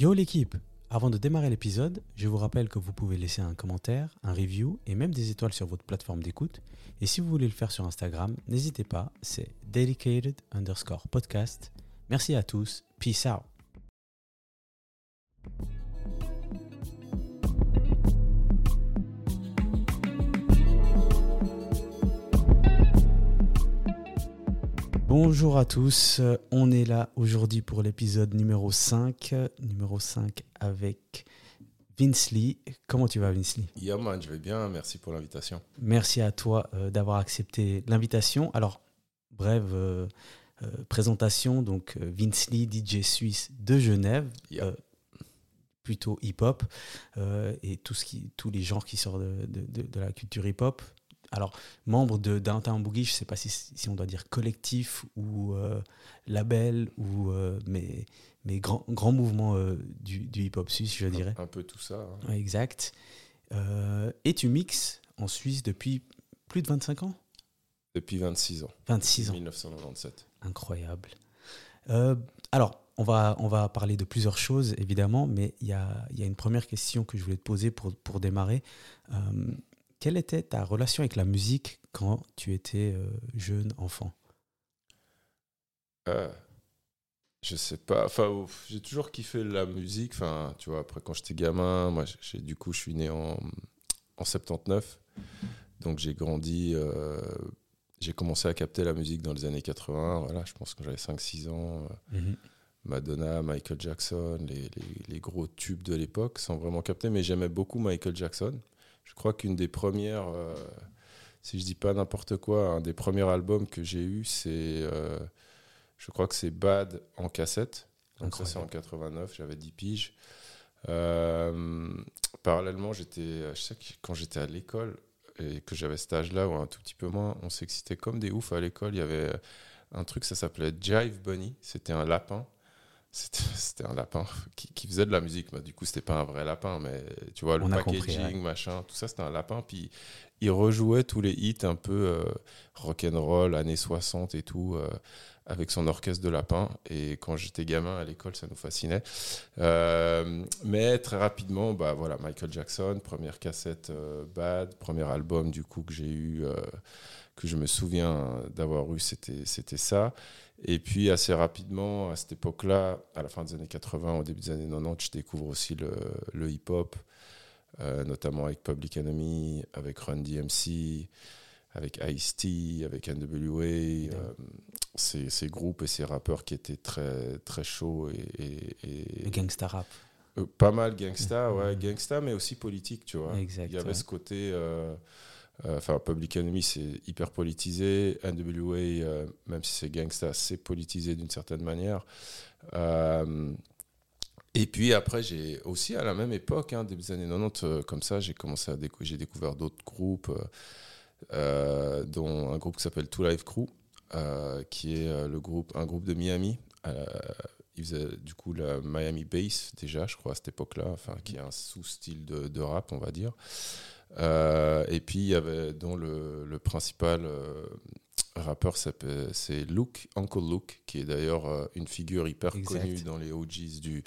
Yo l'équipe Avant de démarrer l'épisode, je vous rappelle que vous pouvez laisser un commentaire, un review et même des étoiles sur votre plateforme d'écoute. Et si vous voulez le faire sur Instagram, n'hésitez pas, c'est dedicated underscore podcast. Merci à tous, peace out Bonjour à tous, on est là aujourd'hui pour l'épisode numéro 5, numéro 5 avec Vince Lee. Comment tu vas Vince Lee? Yeah man, je vais bien, merci pour l'invitation. Merci à toi euh, d'avoir accepté l'invitation. Alors, brève euh, euh, présentation, donc Vince Lee, DJ suisse de Genève, Yeah. plutôt hip-hop, et tout ce qui, tous les genres qui sortent de, de- de- de la culture hip-hop. Alors, membre de Downtown Boogie, je ne sais pas si, si on doit dire collectif ou euh, label, ou, euh, mais, mais grand, grand mouvement euh, du, du hip-hop suisse, je dirais. Un, un peu tout ça. hein. Ouais, exact. Euh, et tu mixes en Suisse depuis plus de 25 ans? Depuis 26 ans, 26 ans. 1997. Incroyable. Alors, on va, on va parler de plusieurs choses, évidemment, mais il y a, y a une première question que je voulais te poser pour, pour démarrer. Quelle était ta relation avec la musique quand tu étais euh, jeune enfant? Euh, je sais pas, enfin, j'ai toujours kiffé la musique. Enfin, tu vois, après quand j'étais gamin, moi, j'ai, du coup, je suis né en, en 79. Donc j'ai grandi, euh, j'ai commencé à capter la musique dans les années 80. Voilà, je pense que j'avais 5-6 ans. euh, Madonna, Michael Jackson, les, les- les gros tubes de l'époque, sans vraiment capter, mais j'aimais beaucoup Michael Jackson. Je crois qu'une des premières, euh, si je dis pas n'importe quoi, un des premiers albums que j'ai eu, c'est, euh, je crois que c'est Bad en cassette. Donc ça c'est en 89, j'avais 10 piges. Euh, parallèlement, j'étais, je sais que quand j'étais à l'école et que j'avais cet âge-là ou un tout petit peu moins, on s'excitait comme des oufs à l'école. Il y avait un truc, ça s'appelait Jive Bunny. C'était un lapin. C'était un lapin qui, qui faisait de la musique. mais du coup, c'était pas un vrai lapin, mais tu vois, le On packaging, compris, ouais. machin, tout ça, c'était un lapin. Puis il rejouait tous les hits un peu euh, rock'n'roll, années 60 et tout, euh, avec son orchestre de lapin. Et quand j'étais gamin à l'école, ça nous fascinait. Euh, mais très rapidement, bah voilà, Michael Jackson, première cassette euh, Bad, premier album du coup que j'ai eu, que je me souviens d'avoir eu, c'était ça. Et puis assez rapidement, à cette époque-là, à la fin des années 80, au début des années 90, je découvre aussi le, le hip-hop, euh, notamment avec Public Enemy, avec Run DMC, avec Ice-T, avec NWA, euh, ces, ces groupes et ces rappeurs qui étaient très, très chauds et, et- et- Le gangsta rap. euh, pas mal gangsta, ouais, gangsta, mais aussi politique, tu vois. Exact, Il y avait ouais. ce côté, enfin, Public Enemy, c'est hyper politisé. NWA, euh, même si c'est gangsta, c'est politisé d'une certaine manière. Euh, et puis après, j'ai aussi à la même époque, hein, des années 90, euh, comme ça, j'ai commencé à décou- découvert d'autres groupes, euh, euh, dont un groupe qui s'appelle Two Life Crew, euh, qui est euh, le groupe, un groupe de Miami. Euh, il faisait du coup la Miami Bass déjà, je crois, à cette époque-là, enfin, qui est un sous-style de rap, on va dire. Euh, et puis il y avait dont le, le principal euh, rappeur, c'est Luke, Uncle Luke, qui est d'ailleurs euh, une figure hyper Exact. connue dans les OGs du,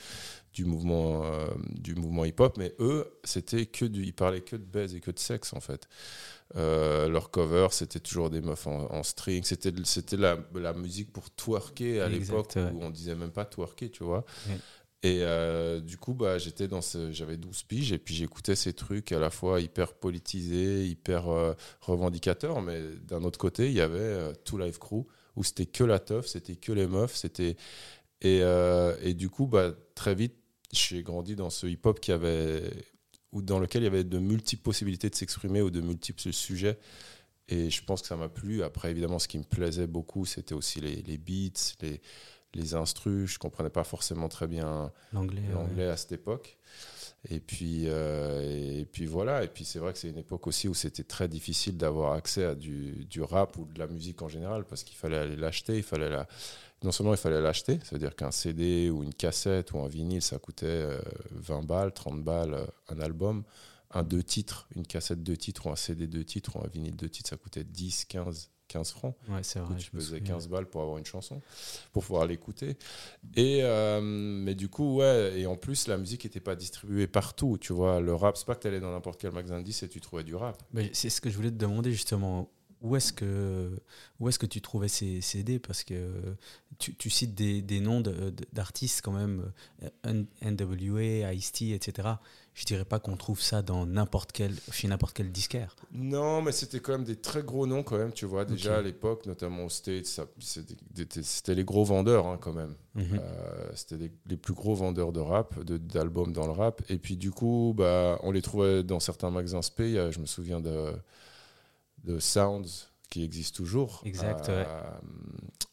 du mouvement, euh, du mouvement hip-hop. Mais eux, c'était que du, ils parlaient que de baise et que de sexe en fait. Euh, leur cover, c'était toujours des meufs en, en string. C'était, c'était la, la musique pour twerker à l'époque ouais. où on disait même pas twerker, tu vois. Ouais. Et euh, du coup, bah, j'étais dans ce, j'avais 12 piges et puis j'écoutais ces trucs à la fois hyper politisés, hyper euh, revendicateurs, mais d'un autre côté, il y avait euh, Two Life Crew où c'était que la teuf, c'était que les meufs, c'était et, euh, et du coup, bah, très vite, j'ai grandi dans ce hip-hop qui avait ou dans lequel il y avait de multiples possibilités de s'exprimer ou de multiples sujets. Et je pense que ça m'a plu. Après, évidemment, ce qui me plaisait beaucoup, c'était aussi les, les beats, les, les instrus. Je comprenais pas forcément très bien L'anglais. ouais. l'anglais à cette époque. Et puis, euh, et puis voilà. Et puis c'est vrai que c'est une époque aussi où c'était très difficile d'avoir accès à du, du rap ou de la musique en général parce qu'il fallait aller l'acheter. Il fallait la... Non seulement il fallait l'acheter, c'est-à-dire qu'un CD ou une cassette ou un vinyle, ça coûtait euh, 20 balles, 30 balles, euh, un album. Un deux titres, une cassette deux titres ou un CD deux titres ou un vinyle deux titres, ça coûtait 10, 15, 15 francs. Ouais, c'est vrai. tu souviens. 15 balles pour avoir une chanson, pour pouvoir l'écouter. Et euh, mais du coup, ouais, et en plus, la musique n'était pas distribuée partout. Tu vois, le rap, c'est pas que tu allais dans n'importe quel magasin de disques et tu trouvais du rap. Mais c'est ce que je voulais te demander justement. Où est-ce que, où est que tu trouvais ces CD Parce que tu, tu cites des, des noms de- d'artistes quand même, euh, NWA, Ice-T, etc. Je dirais pas qu'on trouve ça dans n'importe quel, chez n'importe quel disquaire. Non, mais c'était quand même des très gros noms quand même. Tu vois, déjà à l'époque, notamment aux States, c'était les gros vendeurs hein, quand même. Mhm. Euh, c'était les, les plus gros vendeurs de rap, d'albums dans le rap. Et puis du coup, bah, on les trouvait dans certains magasins a- Je me souviens de, de Sounds qui existe toujours Exact, à, ouais.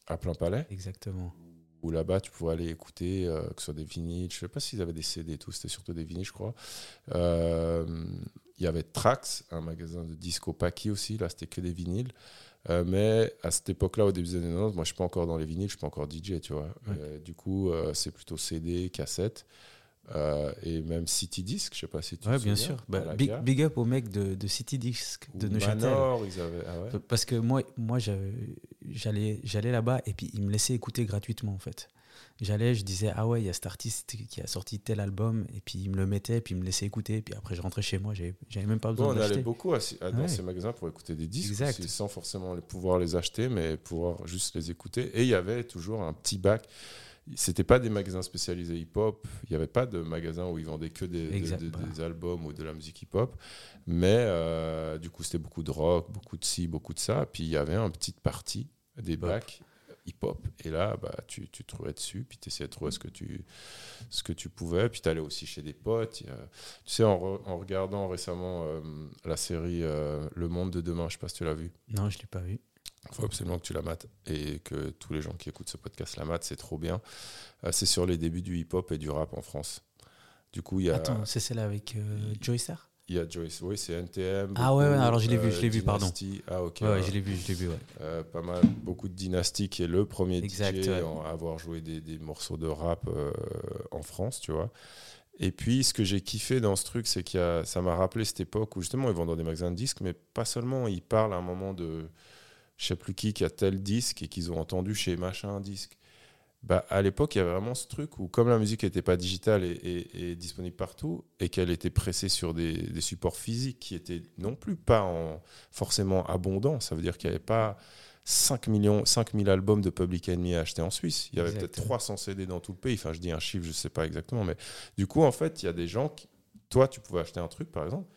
à Plein Palais. Exactement. Où là-bas, tu pouvais aller écouter, euh, que ce soit des vinyles. Je sais pas s'ils avaient des CD et tout, c'était surtout des vinyles, je crois. Euh, Il y avait Trax, un magasin de disco Paki aussi. Là, c'était que des vinyles. Euh, mais à cette époque-là, au début des années 90, moi, je suis pas encore dans les vinyles, je suis pas encore DJ, tu vois. Ouais. Du coup, c'est plutôt CD, cassette. euh, et même City Disc, je sais pas si tu Ouais, te bien souviens, sûr. Bah, big, up au mec de, de City Disc de Neuchâtel. Manor, ils avaient. Ah ouais. Parce que moi, moi j'avais- j'allais j'allais là-bas et puis ils me laissaient écouter gratuitement en fait. J'allais, je disais, ah ouais, il y a cet artiste qui a sorti tel album, et puis il me le mettait, et puis il me laissait écouter, et puis après je rentrais chez moi, j'avais j'avais même pas Bon, besoin on allait beaucoup à- à- dans Ouais. ces magasins pour écouter des disques, aussi, sans forcément pouvoir les acheter, mais pouvoir juste les écouter. Et il y avait toujours un petit bac. C'était pas des magasins spécialisés hip-hop. Il n'y avait pas de magasin où ils vendaient que des, albums ou de la musique hip-hop. Mais euh, du coup, c'était beaucoup de rock, beaucoup de ci, beaucoup de ça. Puis il y avait une petite partie des bacs hip-hop. Et là, bah, tu, tu trouvais dessus, puis tu essayais de trouver ce que tu, ce que tu pouvais. Puis tu allais aussi chez des potes. A- Tu sais, en, re- en regardant récemment euh, la série euh, Le Monde de demain, je sais pas si tu l'as vu. Non, je l'ai pas vu. Il faut absolument que tu la mates et que tous les gens qui écoutent ce podcast la matent, c'est trop bien. Euh, c'est sur les débuts du hip-hop et du rap en France. Du coup, il y a, Attends, c'est celle avec euh, Joey Star il y a Joyce, oui, c'est NTM. Ah ouais, ouais, beaucoup, alors je l'ai vu, je l'ai vu, pardon. Ah ok. Ouais, ouais, ouais. je l'ai vu, je l'ai vu, ouais. Euh, pas mal, beaucoup de Dynasty qui est le premier Exact, DJ ouais. à avoir joué des, des morceaux de rap euh, en France, tu vois. Et puis, ce que j'ai kiffé dans ce truc, c'est que ça m'a rappelé cette époque où justement ils vont dans des magasins de disques, mais pas seulement, ils parlent à un moment de je sais plus qui qui a tel disque et qu'ils ont entendu chez machin un disque. Bah, à l'époque, il y avait vraiment ce truc où, comme la musique n'était pas digitale et, et- et disponible partout, et qu'elle était pressée sur des, des supports physiques qui étaient non plus pas en, forcément abondants, ça veut dire qu'il n'y avait pas 5 millions, 5000 albums de Public Enemy à acheter en Suisse. Il y avait peut-être 300 CD dans tout le pays. Enfin, je dis un chiffre, je ne sais pas exactement. Mais du coup, en fait, il y a des gens qui. Toi, tu pouvais acheter un truc, par exemple.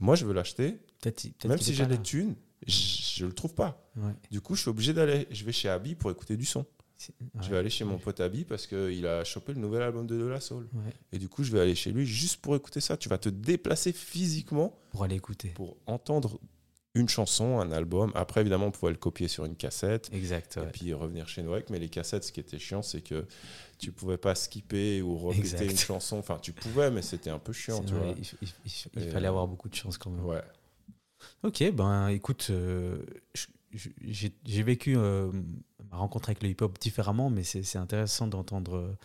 Moi, je veux l'acheter. Peut-être peut-être Même si j'ai des thunes, je ne le trouve pas. Ouais, Du coup, je suis obligé d'aller. Je vais chez Abby pour écouter du son. Je vais aller chez mon pote Abby parce qu'il a chopé le nouvel album de De La Soul. ouais, Et du coup, je vais aller chez lui juste pour écouter ça. Tu vas te déplacer physiquement pour aller écouter. pour entendre une chanson, un album. Après, évidemment, on pouvait le copier sur une cassette Exact, ouais. et puis revenir chez avec. Mais les cassettes, ce qui était chiant, c'est que tu pouvais pas skipper ou répéter Exact. une chanson. Enfin, tu pouvais, mais c'était un peu chiant, C'est tu vrai, vois. il, il- il- il Et, fallait avoir beaucoup de chance quand même. Ouais. Ok, ben écoute, euh, j'ai vécu euh, ma rencontre avec le hip-hop différemment, mais c'est intéressant d'entendre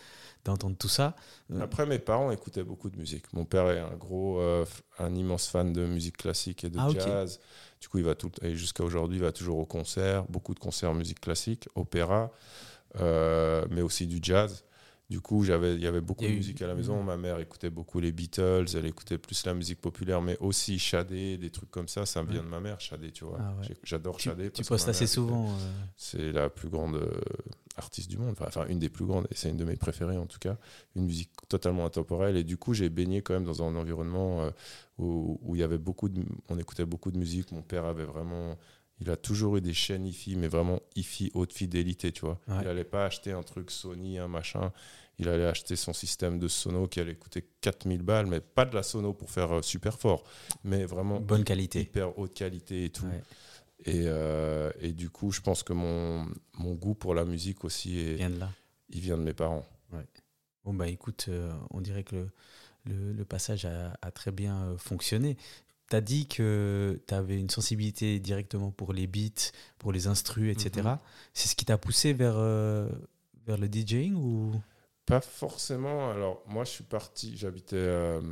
d'entendre tout ça. Euh, Après, mes parents écoutaient beaucoup de musique. Mon père est un gros, euh, un immense fan de musique classique et de Ah, jazz. Du coup, il va tout, et jusqu'à aujourd'hui, il va toujours au concert, beaucoup de concerts en musique classique, opéra, mais aussi du jazz. Du coup, j'avais, il y avait beaucoup de musique à la maison. Mhm. Ma mère écoutait beaucoup les Beatles, elle écoutait plus la musique populaire, mais aussi Shadé, des trucs comme ça. Ça vient Ouais. de ma mère, Shadé, tu vois. Ah ouais. J'adore Shadé. tu postes assez souvent. euh, C'est la plus grande euh, artiste du monde, enfin, une des plus grandes, et c'est une de mes préférées en tout cas. Une musique totalement intemporelle, et du coup j'ai baigné quand même dans un environnement euh, où, où il y avait beaucoup de, on écoutait beaucoup de musique. Mon père avait vraiment, il a toujours eu des chaînes hi-fi, mais vraiment hi-fi haute fidélité, tu vois. Ouais. Il allait pas acheter un truc Sony, un machin. Il allait acheter son système de sono qui allait coûter 4000 balles, mais pas de la sono pour faire euh, super fort, mais vraiment bonne qualité. hyper haute qualité et tout. Ouais, Et, euh, et du coup, je pense que mon, mon goût pour la musique aussi, est, vient de là. il vient de mes parents. Bon, bah écoute, euh, on dirait que le, le- le passage a, a très bien fonctionné. Tu as dit que tu avais une sensibilité directement pour les beats, pour les instrus, etc. Mhm. C'est ce qui t'a poussé vers, euh, vers le DJing ou? Pas forcément. Alors, moi, je suis parti, j'habitais euh,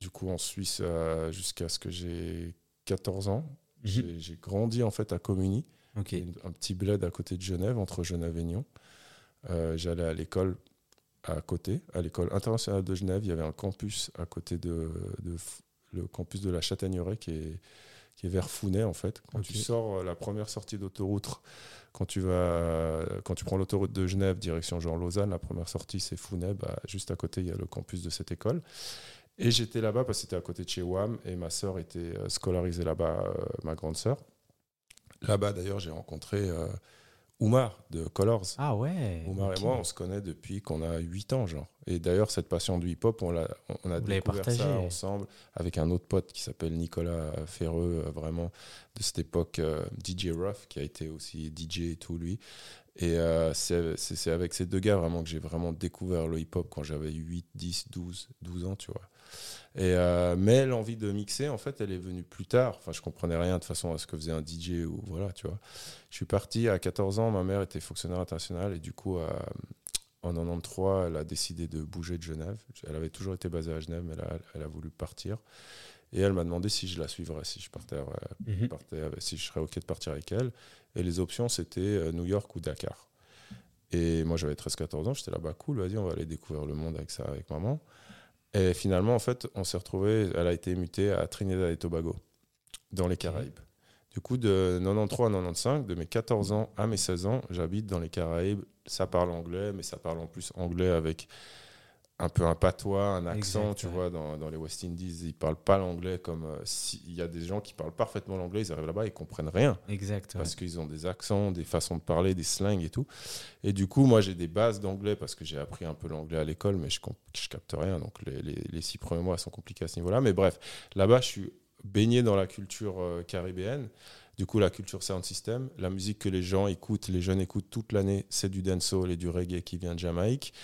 du coup en Suisse euh, jusqu'à ce que j'ai 14 ans. J'ai j'ai grandi en fait à Communy, un petit bled à côté de Genève, entre Genève et Nyon. J'allais à l'école à côté, à l'école internationale de Genève. Il y avait un campus à côté de, le campus de la Châtaigneraie qui est, qui est vers Founet en fait. Quand tu sors euh, la première sortie d'autoroute, quand tu vas, quand tu prends l'autoroute de Genève direction Jean-Lausanne, la première sortie c'est Founet. Bah, juste à côté il y a le campus de cette école. Et j'étais là-bas parce que c'était à côté de chez WAM et ma sœur était euh, scolarisée là-bas, euh, ma grande sœur. Là-bas d'ailleurs j'ai rencontré euh, Oumar de Colors. Ah ouais. Oumar et moi, on se connaît depuis qu'on a 8 ans, genre. Et d'ailleurs, cette passion du hip-hop, on, l'a- on a Vous découvert ça ensemble avec un autre pote qui s'appelle Nicolas Ferreux, euh, vraiment de cette époque, euh, DJ Ruff, qui a été aussi DJ et tout, lui. Et euh, c'est c'est- c'est avec ces deux gars vraiment que j'ai vraiment découvert le hip-hop quand j'avais 8, 10, 12, 12 ans, tu vois. Et euh, mais l'envie de mixer, en fait, elle est venue plus tard. Enfin, je comprenais rien de façon à ce que faisait un DJ ou voilà, tu vois. Je suis parti à 14 ans. Ma mère était fonctionnaire internationale et du coup, euh, en 93, elle a décidé de bouger de Genève. Elle avait toujours été basée à Genève, mais là, elle a voulu partir. Et elle m'a demandé si je la suivrais, si je partais, euh, Mhm. partais si je serais OK de partir avec elle. Et les options, c'était euh, New York ou Dakar. Et moi, j'avais 13-14 ans. J'étais là, bah cool, vas-y, on va aller découvrir le monde avec ça, avec maman. Et finalement, en fait, on s'est retrouvé. Elle a été mutée à Trinidad et Tobago, dans les Caraïbes. Du coup, de 93 à 95, de mes 14 ans à mes 16 ans, j'habite dans les Caraïbes. Ça parle anglais, mais ça parle en plus anglais avec un peu un patois, un accent, Exact, tu ouais. vois, dans, dans les West Indies, ils parlent pas l'anglais comme euh, si- il y a des gens qui parlent parfaitement l'anglais, ils arrivent là-bas, ils comprennent rien Exact. ouais. parce qu'ils ont des accents, des façons de parler, des slangs et tout. Et du coup, moi, j'ai des bases d'anglais parce que j'ai appris un peu l'anglais à l'école, mais je, je capte rien. Donc, les, les- les six premiers mois sont compliqués à ce niveau-là. Mais bref, là-bas, je suis baigné dans la culture euh, caribéenne. Du coup, la culture sound system, la musique que les gens écoutent, les jeunes écoutent toute l'année, c'est du dancehall et du reggae qui vient de Jamaïque.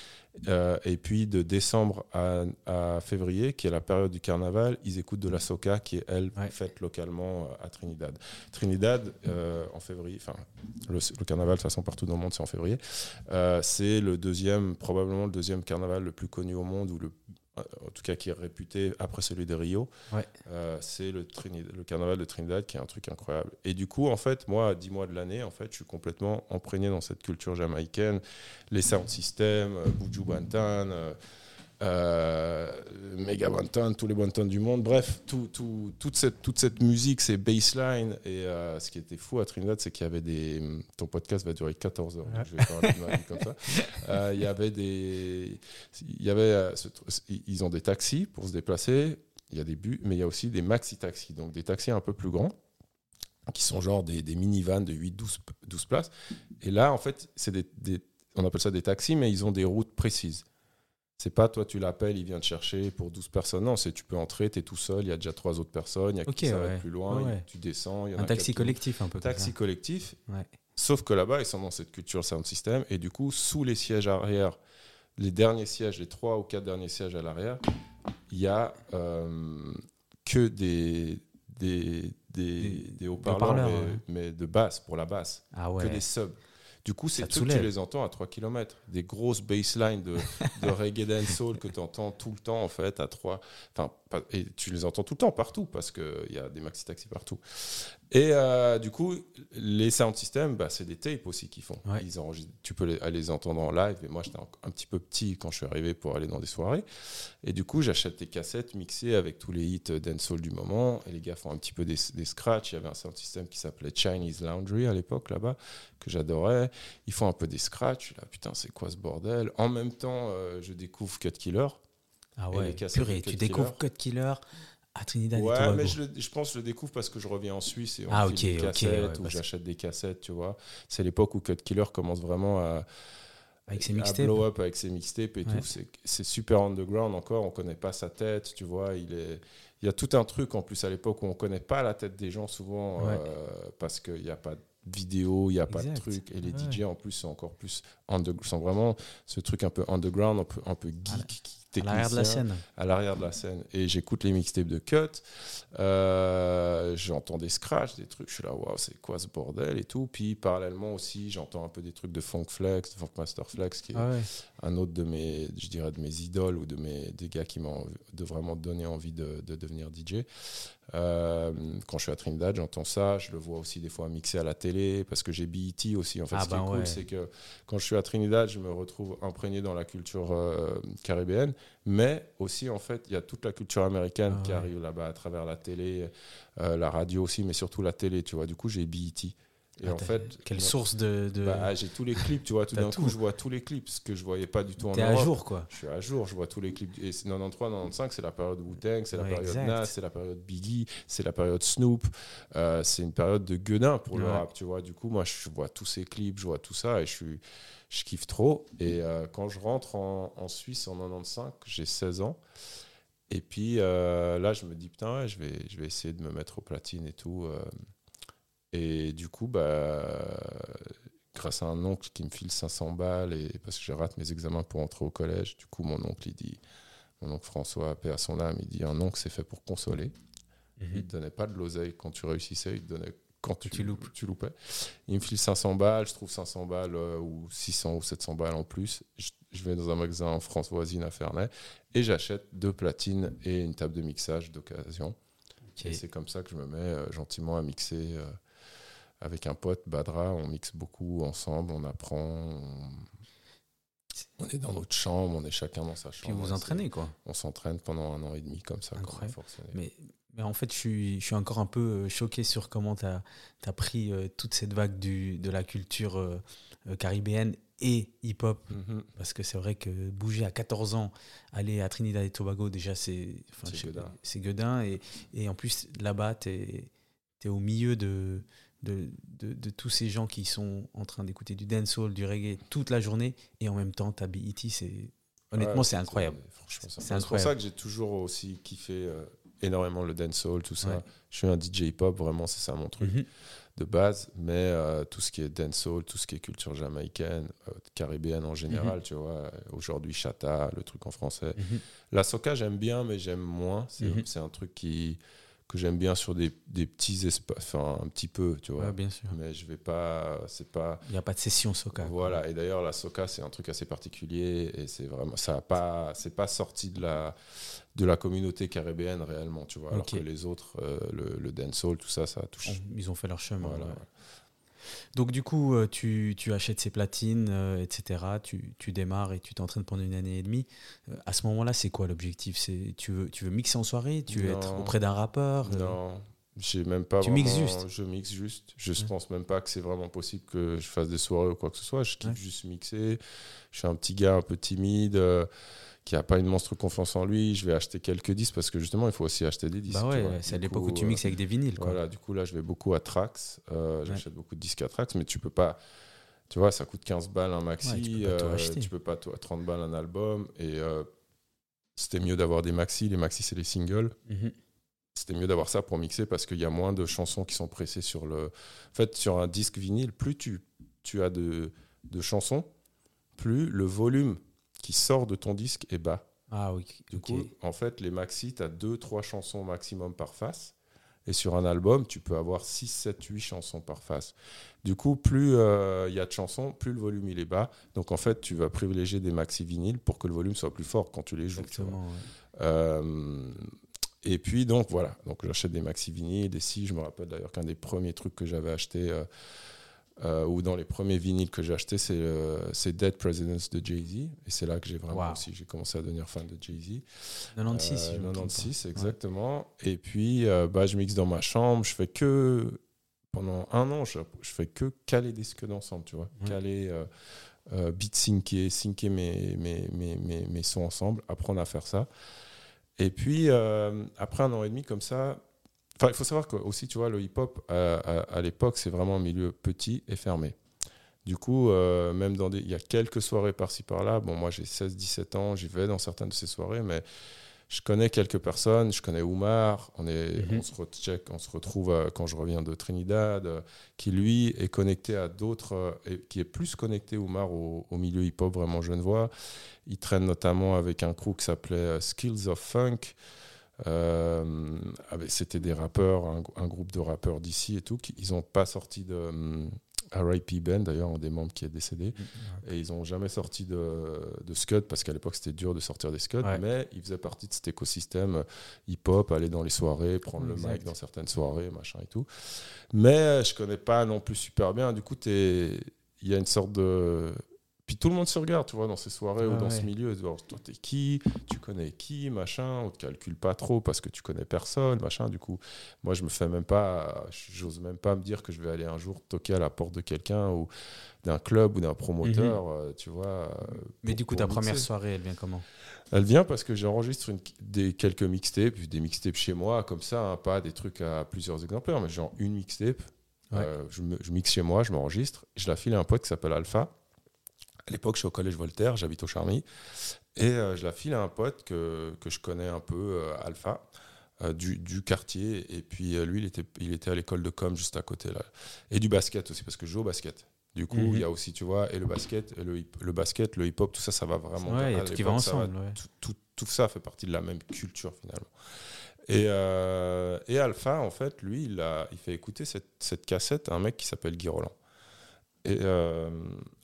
Euh, et puis de décembre à, à février, qui est la période du carnaval, ils écoutent de la soca qui est, elle, Ouais. faite localement euh, à Trinidad. Trinidad, euh, en février, enfin, le, le carnaval, de toute façon, partout dans le monde, c'est en février. Euh, c'est le deuxième, probablement le deuxième carnaval le plus connu au monde, ou le, en tout cas qui est réputé après celui de Rio. Ouais. Euh, c'est le carnaval de Trinidad qui est un truc incroyable. Et du coup, en fait, moi, à 10 mois de l'année, en fait, je suis complètement imprégné dans cette culture jamaïcaine, les sound systems, euh, Buju Bantan, euh, Mega Bantan, tous les Bantan du monde. Bref, tout, tout- toute, cette, toute cette musique, ces bassline. Et euh, ce qui était fou à Trinidad, c'est qu'il y avait des. Ton podcast va durer 14 heures. Je vais parler de ma vie comme ça. Euh, Il y avait des. Il y avait, euh, ce ils ont des taxis pour se déplacer. Il y a des bus, mais il y a aussi des maxi-taxis, donc des taxis un peu plus grands, qui sont genre des, des minivans de 8-12 12 places. Et là, en fait, c'est des, des- on appelle ça des taxis, mais ils ont des routes précises. C'est pas toi, tu l'appelles, il vient te chercher pour 12 personnes. Non, c'est tu peux entrer, tu es tout seul, il y a déjà trois autres personnes, il y a Ok, qui s'arrête ouais. plus loin, Ouais, tu descends. Il y en Un a taxi collectif un peu. Taxi collectif, Ouais. Sauf que là-bas, ils sont dans cette culture sound system. Et du coup, sous les sièges arrière, les derniers sièges, les trois ou quatre derniers sièges à l'arrière, il y a euh, que des, des, des, haut-parleurs, mais, de basse pour la basse. Ah ouais. Que des subs. Du coup, ces trucs, tu les entends à 3 km. Des grosses basslines de, de reggae dancehall que tu entends tout le temps, en fait, à 3. Enfin, et tu les entends tout le temps, partout, parce qu'il y a des maxi-taxis partout. Et euh, du coup, les sound systems, bah, c'est des tapes aussi qu'ils font. Ouais. Ils enregistrent, tu peux les, aller les entendre en live. Et moi, j'étais un, un petit peu petit quand je suis arrivé pour aller dans des soirées. Et du coup, j'achète des cassettes mixées avec tous les hits dancehall du moment. Et les gars font un petit peu des, des scratchs. Il y avait un sound system qui s'appelait Chinese Laundry à l'époque, là-bas, que j'adorais. Ils font un peu des scratchs. Là, putain, c'est quoi ce bordel? En même temps, euh, je découvre Cut Killer. Ah ouais. Purée, Cut tu découvres. Code Killer à Trinidad et Ouais, Tobago. mais je, le- je pense que je le découvre parce que je reviens en Suisse et on Ah, me file ok, des cassettes ouais, ou parce- j'achète des cassettes, tu vois. C'est l'époque où Cut Killer commence vraiment à, Avec ses mixtapes. blow up avec ses mixtapes et Ouais. tout. C'est- super underground encore, on connaît pas sa tête, tu vois. Il est... Il y a tout un truc en plus à l'époque où on connaît pas la tête des gens souvent Ouais. euh, parce qu'il n'y a pas de vidéo, il n'y a pas de truc. Et les Ouais. DJ en plus sont encore plus under... sont vraiment ce truc un peu underground, un peu, un peu geek Voilà. qui À l'arrière de la scène. À l'arrière de la scène. Et j'écoute les mixtapes de Cut. Euh, j'entends des scratchs, des trucs. Je suis là, waouh, c'est quoi ce bordel et tout. Puis parallèlement aussi, j'entends un peu des trucs de Funk Flex, de Funk Master Flex, qui est Ah ouais. un autre de mes, je dirais, de mes idoles ou de mes, des gars qui m'ont de vraiment donné envie de, de devenir DJ. Euh, quand je suis à Trinidad, j'entends ça. Je le vois aussi des fois mixé à la télé parce que j'ai BET aussi. En fait, Ah ce qui bah est cool, ouais. c'est que quand je suis à Trinidad, je me retrouve imprégné dans la culture euh, caribéenne, mais aussi, en fait, il y a toute la culture américaine Ah qui ouais. arrive là-bas à travers la télé, euh, la radio aussi, mais surtout la télé, tu vois. Du coup, j'ai BET. Et Ah, en t'as- fait, Quelle source de. de... bah, j'ai tous les clips, tu vois. Tout d'un coup, je vois tous les clips, ce que je voyais pas du tout en T'es à jour, quoi. Je suis à jour, je vois tous les clips. Et c'est 93, 95, c'est la période Wu-Tang, c'est la Ouais, période exact. Nas, c'est la période Biggie, c'est la période Snoop. Euh, c'est une période de gueudin pour le Ouais. rap, tu vois. Du coup, moi, je vois tous ces clips, je vois tout ça et je, suis, je kiffe trop. Et euh, quand je rentre en, en Suisse en 95, j'ai 16 ans. Et puis euh, là, je me dis, putain, ouais, je, vais, je vais essayer de me mettre au platine et tout. Et du coup, bah, grâce à un oncle qui me file 500 balles, et parce que je rate mes examens pour entrer au collège, du coup, mon oncle, il dit, mon oncle François, paix à son âme, il dit, un oncle, c'est fait pour consoler. Il Mhm. te donnait pas de l'oseille quand tu réussissais, il te donnait quand tu, tu loupes. tu loupais. Il me file 500 balles, je trouve 500 balles euh, ou 600 ou 700 balles en plus. Je, je vais dans un magasin en France voisine à Ferney et j'achète deux platines et une table de mixage d'occasion. Et c'est comme ça que je me mets euh, gentiment à mixer euh, avec un pote, Badra. On mixe beaucoup ensemble, on apprend. On, on est dans notre chambre, on est chacun dans sa Puis chambre. vous vous entraînez, quoi. On s'entraîne pendant un an et demi comme ça. Incroyable. Mais, mais en fait, je suis, je suis encore un peu euh, choqué sur comment tu as, pris euh, toute cette vague du, de la culture euh, caribéenne et hip-hop. Mhm. Parce que c'est vrai que bouger à 14 ans, aller à Trinidad et Tobago, déjà, c'est gueudin. gueudin. Et, et en plus, là-bas, tu es, au milieu de, de, de, de tous ces gens qui sont en train d'écouter du dancehall, du reggae toute la journée. Et en même temps, ta BET, c'est. Honnêtement, Ouais, c'est incroyable. Franchement, C'est pour ça que j'ai toujours aussi kiffé euh, énormément le dancehall, tout ça. Ouais. Je suis un DJ hip-hop, vraiment, c'est ça mon truc Mhm. de base. Mais euh, tout ce qui est dancehall, tout ce qui est culture jamaïcaine, euh, caribéenne en général, tu vois. Aujourd'hui, chata, le truc en français. Mhm. La soca, j'aime bien, mais j'aime moins. C'est Mhm. c'est un truc qui, que j'aime bien sur des, des petits espaces, enfin, un petit peu, tu vois. Ouais, bien sûr. Mais je vais pas, c'est pas. Il n'y a pas de session soca. quoi. Voilà, et d'ailleurs la soca c'est un truc assez particulier et c'est vraiment ça a pas c'est pas sorti de la de la communauté caribéenne réellement, tu vois, alors que les autres euh, le, le dancehall tout ça ça touche. Ils ont fait leur chemin. Voilà, ouais. Donc du coup, euh, tu, tu achètes ces platines, euh, etc. Tu, tu démarres et tu t'entraînes pendant une année et demie. Euh, à ce moment-là, c'est quoi l'objectif? C'est tu veux, tu veux mixer en soirée? Tu veux Non. être auprès d'un rappeur? Non, j'ai même pas Tu vraiment, mixes juste Je mixe juste. Je Ouais. pense même pas que c'est vraiment possible que je fasse des soirées ou quoi que ce soit. Je kiffe Ouais. juste mixer. Je suis un petit gars un peu timide euh, qui a pas une monstre confiance en lui. Je vais acheter quelques disques parce que justement il faut aussi acheter des disques. Bah ouais, c'est à l'époque où tu euh, mixes avec des vinyles. Quoi. Voilà, du coup, là, je vais beaucoup à Trax. Euh, J'achète beaucoup de disques à Trax, mais tu peux pas. Tu vois, ça coûte 15 balles un maxi. Ouais, tu peux euh, tu peux pas tout- 30 balles un album. Et euh, c'était mieux d'avoir des maxi. Les maxi, c'est les singles. Mhm. C'était mieux d'avoir ça pour mixer parce qu'il y a moins de chansons qui sont pressées sur le. En fait, sur un disque vinyle, plus tu, tu as de, de chansons, plus le volume qui sort de ton disque est bas. Ah oui. Du coup, en fait, les maxi, tu as 2-3 chansons maximum par face. Et sur un album, tu peux avoir 6, 7, 8 chansons par face. Du coup, plus il y a de chansons, plus le volume il est bas. Donc en fait, tu vas privilégier des maxi vinyles pour que le volume soit plus fort quand tu les joues. tu. Exactement. ouais. Euh, et puis donc voilà, donc j'achète des maxi vinyles, des si, je me rappelle d'ailleurs qu'un des premiers trucs que j'avais acheté, euh, euh, ou dans les premiers vinyles que j'ai acheté, c'est euh, c'est Dead Presidents de Jay-Z. Et c'est là que j'ai vraiment Wow. aussi, j'ai commencé à devenir fan de Jay-Z. 96, Euh, si je me trompe 96, pas. exactement. Et puis, euh, bah, je mixe dans ma chambre. Je fais que. Pendant un an, je, je fais que caler des scuds ensemble, tu vois. Ouais. Caler, euh, beat syncer, syncer mes, mes, mes, mes, mes sons ensemble, apprendre à faire ça. Et puis, euh, après un an et demi comme ça. Enfin, il faut savoir que aussi, tu vois, le hip-hop, à, à- à l'époque, c'est vraiment un milieu petit et fermé. Du coup, euh, même dans des. Il y a quelques soirées par-ci par-là. Bon, moi, j'ai 16-17 ans, j'y vais dans certaines de ces soirées, mais je connais quelques personnes, je connais Oumar, on, est, Mhm. on, se recheck, on se retrouve euh, quand je reviens de Trinidad, euh, qui lui est connecté à d'autres, euh, et qui est plus connecté, Oumar, au, au milieu hip-hop vraiment genevois. Il traîne notamment avec un crew qui s'appelait euh, Skills of Funk. Euh, C'était des rappeurs, un, un groupe de rappeurs d'ici et tout. Qui, ils n'ont pas sorti de hum, R.I.P. Ben, d'ailleurs, un des membres qui est décédé. Et ils n'ont jamais sorti de, de Scud parce qu'à l'époque c'était dur de sortir des Scud, Ouais. mais ils faisaient partie de cet écosystème euh, hip-hop, aller dans les soirées, prendre le mic dans certaines soirées, machin et tout. Mais euh, je connais pas non plus super bien. Du coup, il y a une sorte de. Puis tout le monde se regarde, tu vois, dans ces soirées ou Ah dans ouais. ce milieu. Genre, toi, t'es qui Tu connais qui Machin. On te calcule pas trop parce que tu connais personne, machin. Du coup, moi, je me fais même pas. J'ose même pas me dire que je vais aller un jour toquer à la porte de quelqu'un ou d'un club ou d'un promoteur, euh, tu vois. euh, Mais du coup, ta première soirée, elle vient comment? Elle vient parce que j'enregistre des, quelques mixtapes, des mixtapes chez moi, comme ça, hein, pas des trucs à plusieurs exemplaires, mais genre une mixtape. Ouais. Euh, je, je mixe chez moi, je m'enregistre, je la file à un pote qui s'appelle Alpha. À l'époque, je suis au collège Voltaire, j'habite au Charmy. Et euh, je la file à un pote que, que je connais un peu, euh, Alpha, euh, du, du quartier. Et puis lui, il était, il était à l'école de com juste à côté. Là. Et du basket aussi, parce que je joue au basket. Du coup, Mhm. il y a aussi, tu vois, et le basket, et le, le basket, le hip-hop, tout ça, ça va vraiment. Ouais, il y a tout qui va ensemble. ouais. tout, tout- tout ça fait partie de la même culture finalement. Et, euh, et Alpha, en fait, lui, il, a, il fait écouter cette, cette cassette à un mec qui s'appelle Guy Roland. Et, euh,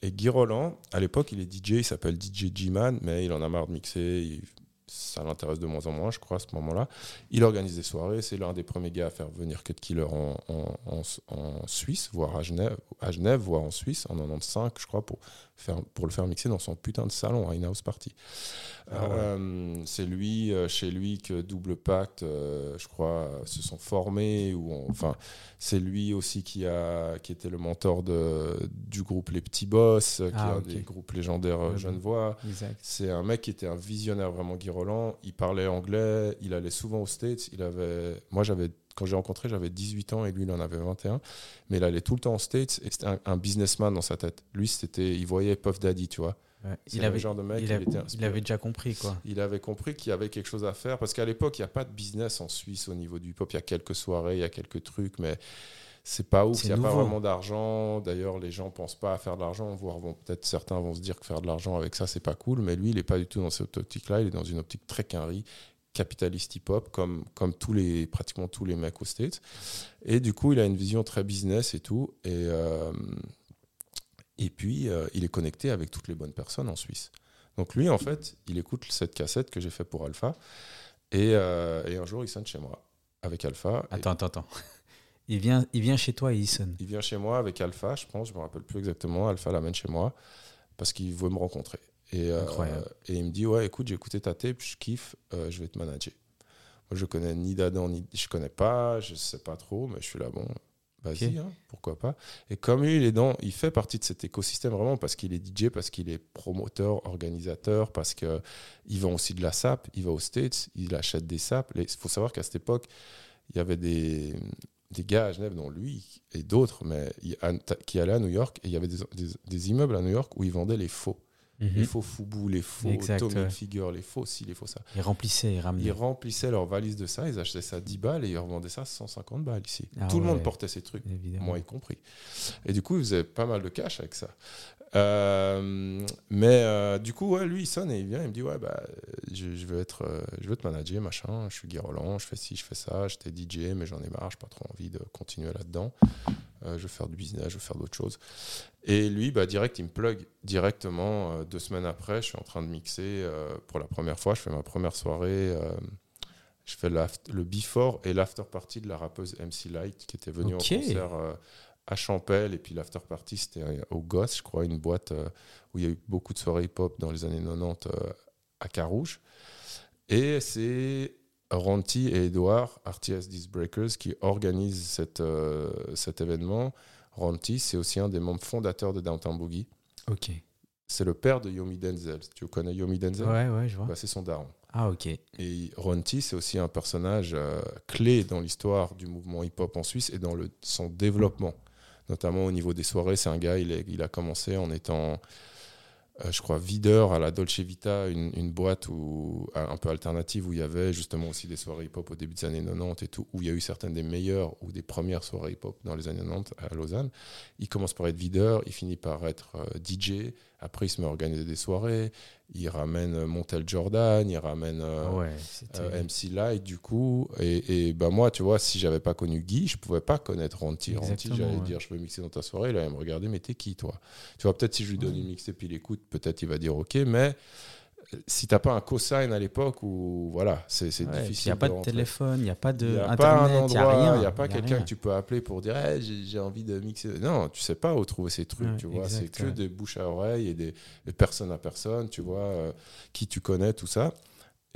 et Guy Roland, à l'époque, il est DJ, il s'appelle DJ G-Man, mais il en a marre de mixer, il- ça l'intéresse de moins en moins, je crois, à ce moment-là. Il organise des soirées, c'est l'un des premiers gars à faire venir Cut Killer en, en, en- en Suisse, voire à Genève, à Genève, voire en Suisse, en 95, je crois, pour, faire, pour le faire mixer dans son putain de salon à In-House Party. Ah ouais. Euh, c'est lui, euh, chez lui, que Double Pacte, euh, je crois, se sont formés. Ou enfin, c'est lui aussi qui, a, qui était le mentor de, du groupe Les Petits Boss, euh, qui Ah, est un des groupes légendaires euh, genevois. C'est un mec qui était un visionnaire vraiment Guy Roland. Il parlait anglais, il allait souvent aux States. Il avait, moi, j'avais, quand j'ai rencontré, j'avais 18 ans et lui, il en avait 21. Mais il allait tout le temps aux States et c'était un, un businessman dans sa tête. Lui, c'était, il voyait Puff Daddy, tu vois. Ouais. Il, le avait, genre de mec, il, il avait, était il inspiré. avait déjà compris, quoi. Il avait compris qu'il y avait quelque chose à faire parce qu'à l'époque, il n'y a pas de business en Suisse au niveau du hip-hop. Il y a quelques soirées, il y a quelques trucs, mais c'est pas ouf. Il n'y a pas vraiment d'argent. D'ailleurs, les gens pensent pas à faire de l'argent. Voire vont peut-être certains vont se dire que faire de l'argent avec ça, c'est pas cool. Mais lui, il n'est pas du tout dans cette optique-là. Il est dans une optique très quinri, capitaliste hip-hop, comme, comme tous les, pratiquement tous les mecs aux States. Et du coup, il a une vision très business et tout. Et, euh, et puis, euh, il est connecté avec toutes les bonnes personnes en Suisse. Donc lui, en fait, il écoute cette cassette que j'ai fait pour Alpha. Et, euh, et un jour, il sonne chez moi avec Alpha. Et Attends, attends, attends. Il vient, il vient chez toi et il sonne. il vient chez moi avec Alpha, je pense, je me rappelle plus exactement. Alpha l'amène chez moi parce qu'il veut me rencontrer. Et, euh, Incroyable. et il me dit Ouais, écoute, j'ai écouté ta tape, je kiffe, euh, je vais te manager. Moi, je connais ni d'Adam, ni. Je connais pas, je sais pas trop, mais je suis là, bon, vas-y, hein, pourquoi pas. Et comme lui, il, est dans, il fait partie de cet écosystème vraiment parce qu'il est DJ, parce qu'il est promoteur, organisateur, parce qu'il vend aussi de la sap, il va aux States, il achète des sapes. Il faut savoir qu'à cette époque, il y avait des, des gars à Genève, dont lui et d'autres, mais il- qui allaient à New York et il y avait des, des- des immeubles à New York où ils vendaient les faux. Les Mhm. faux Fubu, les faux Exact, Tommy ouais. Figure, les faux ci, les faux ça. Il remplissait, il ramenait. Ils remplissaient leur valise de ça, ils achetaient ça 10 balles et ils revendaient ça 150 balles ici. Ah Tout le monde portait ces trucs, Évidemment. moi y compris. Et du coup, ils faisaient pas mal de cash avec ça. Euh, mais euh, du coup, ouais, lui, il sonne et il vient, il me dit Ouais, bah, je, je veux, être, euh, je veux te manager, machin. Je suis Guy Roland, je fais ci, je fais ça. J'étais DJ, mais j'en ai marre, j'ai pas trop envie de continuer là-dedans. Je veux faire du business, je veux faire d'autres choses. Et lui, bah, direct, il me plug directement. deux semaines après, je suis en train de mixer pour la première fois. Je fais ma première soirée. je fais le before et l'after party de la rappeuse MC Light qui était venue Ok. en concert à Champel. Et puis l'after party, c'était euh, au Gosse, je crois, une boîte euh, où il y a eu beaucoup de soirées hip-hop dans les années 90 euh, à Carouge. Et c'est Ronti et Edouard, RTS Disbreakers, qui organisent cette, euh, cet événement. Ronti, c'est aussi un des membres fondateurs de Downtown Boogie. Ok. C'est le père de Yomi Denzel. Tu connais Yomi Denzel? Ouais, ouais, je vois. Bah, C'est son daron. Ah, ok. Et Ronti, c'est aussi un personnage euh, clé dans l'histoire du mouvement hip-hop en Suisse et dans le, son développement. Notamment au niveau des soirées, c'est un gars, il, a commencé en étant euh, je crois, Videur à la Dolce Vita, une, boîte où, un peu alternative où il y avait justement aussi des soirées hip-hop au début des années 90 et tout, où il y a eu certaines des meilleures ou des premières soirées hip-hop dans les années 90 à Lausanne. Il commence par être videur, il finit par être euh, DJ, après il se met à organiser des soirées, il ramène euh, Montel Jordan, il ramène Ouais, euh, MC Light du coup. Et, et bah moi, tu vois, si j'avais pas connu Guy, je pouvais pas connaître. Ronti, Exactement, j'allais ouais. dire, je veux mixer dans ta soirée. Il va me regarder, mais t'es qui, toi? Tu vois, peut-être si je lui donne Ouais. une mixtape, il écoute, peut-être il va dire OK, mais euh, si t'as pas un cosign à l'époque où voilà, c'est Ouais, difficile. Il n'y a pas de téléphone, il n'y a pas de Il n'y a pas un internet, il n'y a rien. il n'y a pas quelqu'un que tu peux appeler pour dire Eh, j'ai envie de mixer. Non, tu sais pas où trouver ces trucs, Ouais, tu vois. C'est que ouais. des bouches à oreille et des, des personnes à personne, tu vois, euh, qui tu connais, tout ça.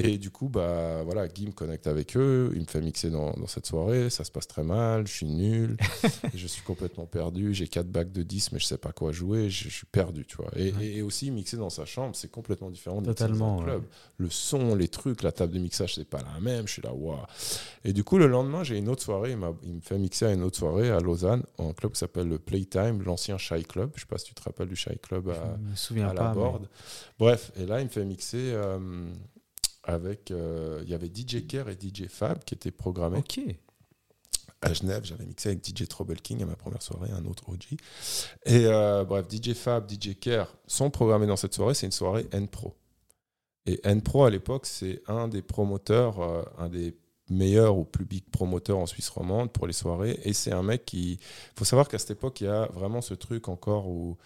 Et du coup, bah voilà, Guy me connecte avec eux, il me fait mixer dans, dans cette soirée, ça se passe très mal, je suis nul, je suis complètement perdu, j'ai quatre bacs de 10 mais je sais pas quoi jouer, je, je suis perdu, tu vois. Et, Ouais. et- et aussi mixer dans sa chambre, c'est complètement différent de Totalement, dans un ouais. club. Le son, les trucs, la table de mixage, c'est pas la même, je suis là, waouh. Et du coup, le lendemain, j'ai une autre soirée. Il, il me fait mixer à une autre soirée à Lausanne, en club qui s'appelle le Playtime, l'ancien Shy Club. Je sais pas si tu te rappelles du Shy Club à, Je me souviens à la mais- board. Bref, et là, il me fait mixer euh, avec. euh, il y avait DJ Care et DJ Fab qui étaient programmés Ok. à Genève. J'avais mixé avec DJ Trouble King à ma première soirée, un autre OG. Et euh, bref, DJ Fab, DJ Care sont programmés dans cette soirée. C'est une soirée N-Pro. Et N-Pro, à l'époque, c'est un des promoteurs, euh, un des meilleurs ou plus big promoteurs en Suisse romande pour les soirées. Et c'est un mec qui. Il faut savoir qu'à cette époque, il y a vraiment ce truc encore où.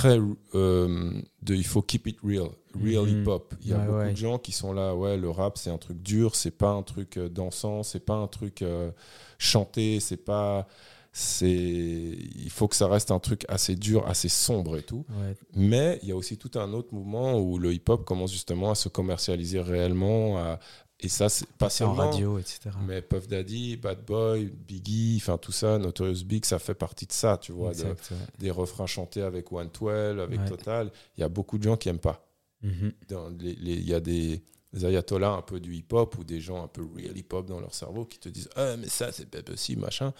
Très. euh, de, il faut keep it real. Real Mhm. hip-hop. Il y a Ouais, beaucoup ouais. de gens qui sont là. Ouais, le rap, c'est un truc dur. C'est pas un truc euh, dansant. C'est pas un truc euh, chanté. C'est pas. C'est. Il faut que ça reste un truc assez dur, assez sombre et tout. Ouais. Mais il y a aussi tout un autre mouvement où le hip-hop commence justement à se commercialiser réellement. à- Et ça, c'est pas Passer en radio, etc. Mais Puff Daddy, Bad Boy, Biggie, enfin tout ça, Notorious Big, ça fait partie de ça, tu vois. de- Exact, ouais. des refrains chantés avec 112, avec Ouais. Total. Il y a beaucoup de gens qui aiment pas. Mhm. Il y a des, des ayatollahs un peu du hip-hop ou des gens un peu real hip-hop dans leur cerveau qui te disent Ah, mais ça, c'est pas possible, machin.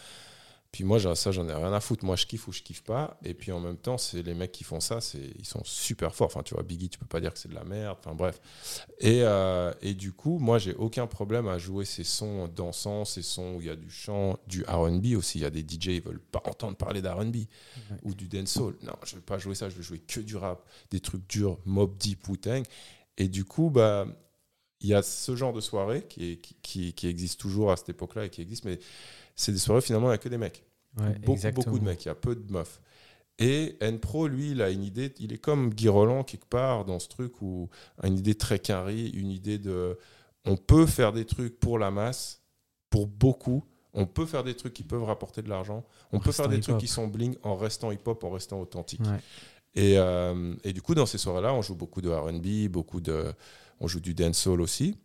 Puis moi, ça, j'en ai rien à foutre. Moi, je kiffe ou je kiffe pas. Et puis en même temps, c'est les mecs qui font ça, ils sont super forts. Enfin, tu vois, Biggie, tu peux pas dire que c'est de la merde. Enfin, bref. Et, euh, et du coup, moi, j'ai aucun problème à jouer ces sons dansants, ces sons où il y a du chant, du R&B aussi. Il y a des DJ, ils veulent pas entendre parler d'R&B Ouais. ou du dancehall. Non, je vais pas jouer ça. Je vais jouer que du rap, des trucs durs, Mob Deep, Wu-Tang. Et du coup, bah, il y a ce genre de soirée qui, est- qui, qui, qui existe toujours à cette époque-là et qui existe, mais c'est des soirées finalement il n'y a que des mecs. Ouais, beaucoup, de mecs, il y a peu de meufs. Et N-Pro, lui, il a une idée, il est comme Guy Roland quelque part dans ce truc où a une idée très carrée, une idée de on peut faire des trucs pour la masse, pour beaucoup, on peut faire des trucs qui peuvent rapporter de l'argent, on En peut faire des trucs qui sont bling en restant hip-hop, en restant authentique. Ouais. Et, euh, et du coup, dans ces soirées-là, on joue beaucoup de RB, beaucoup de, on joue du dancehall aussi.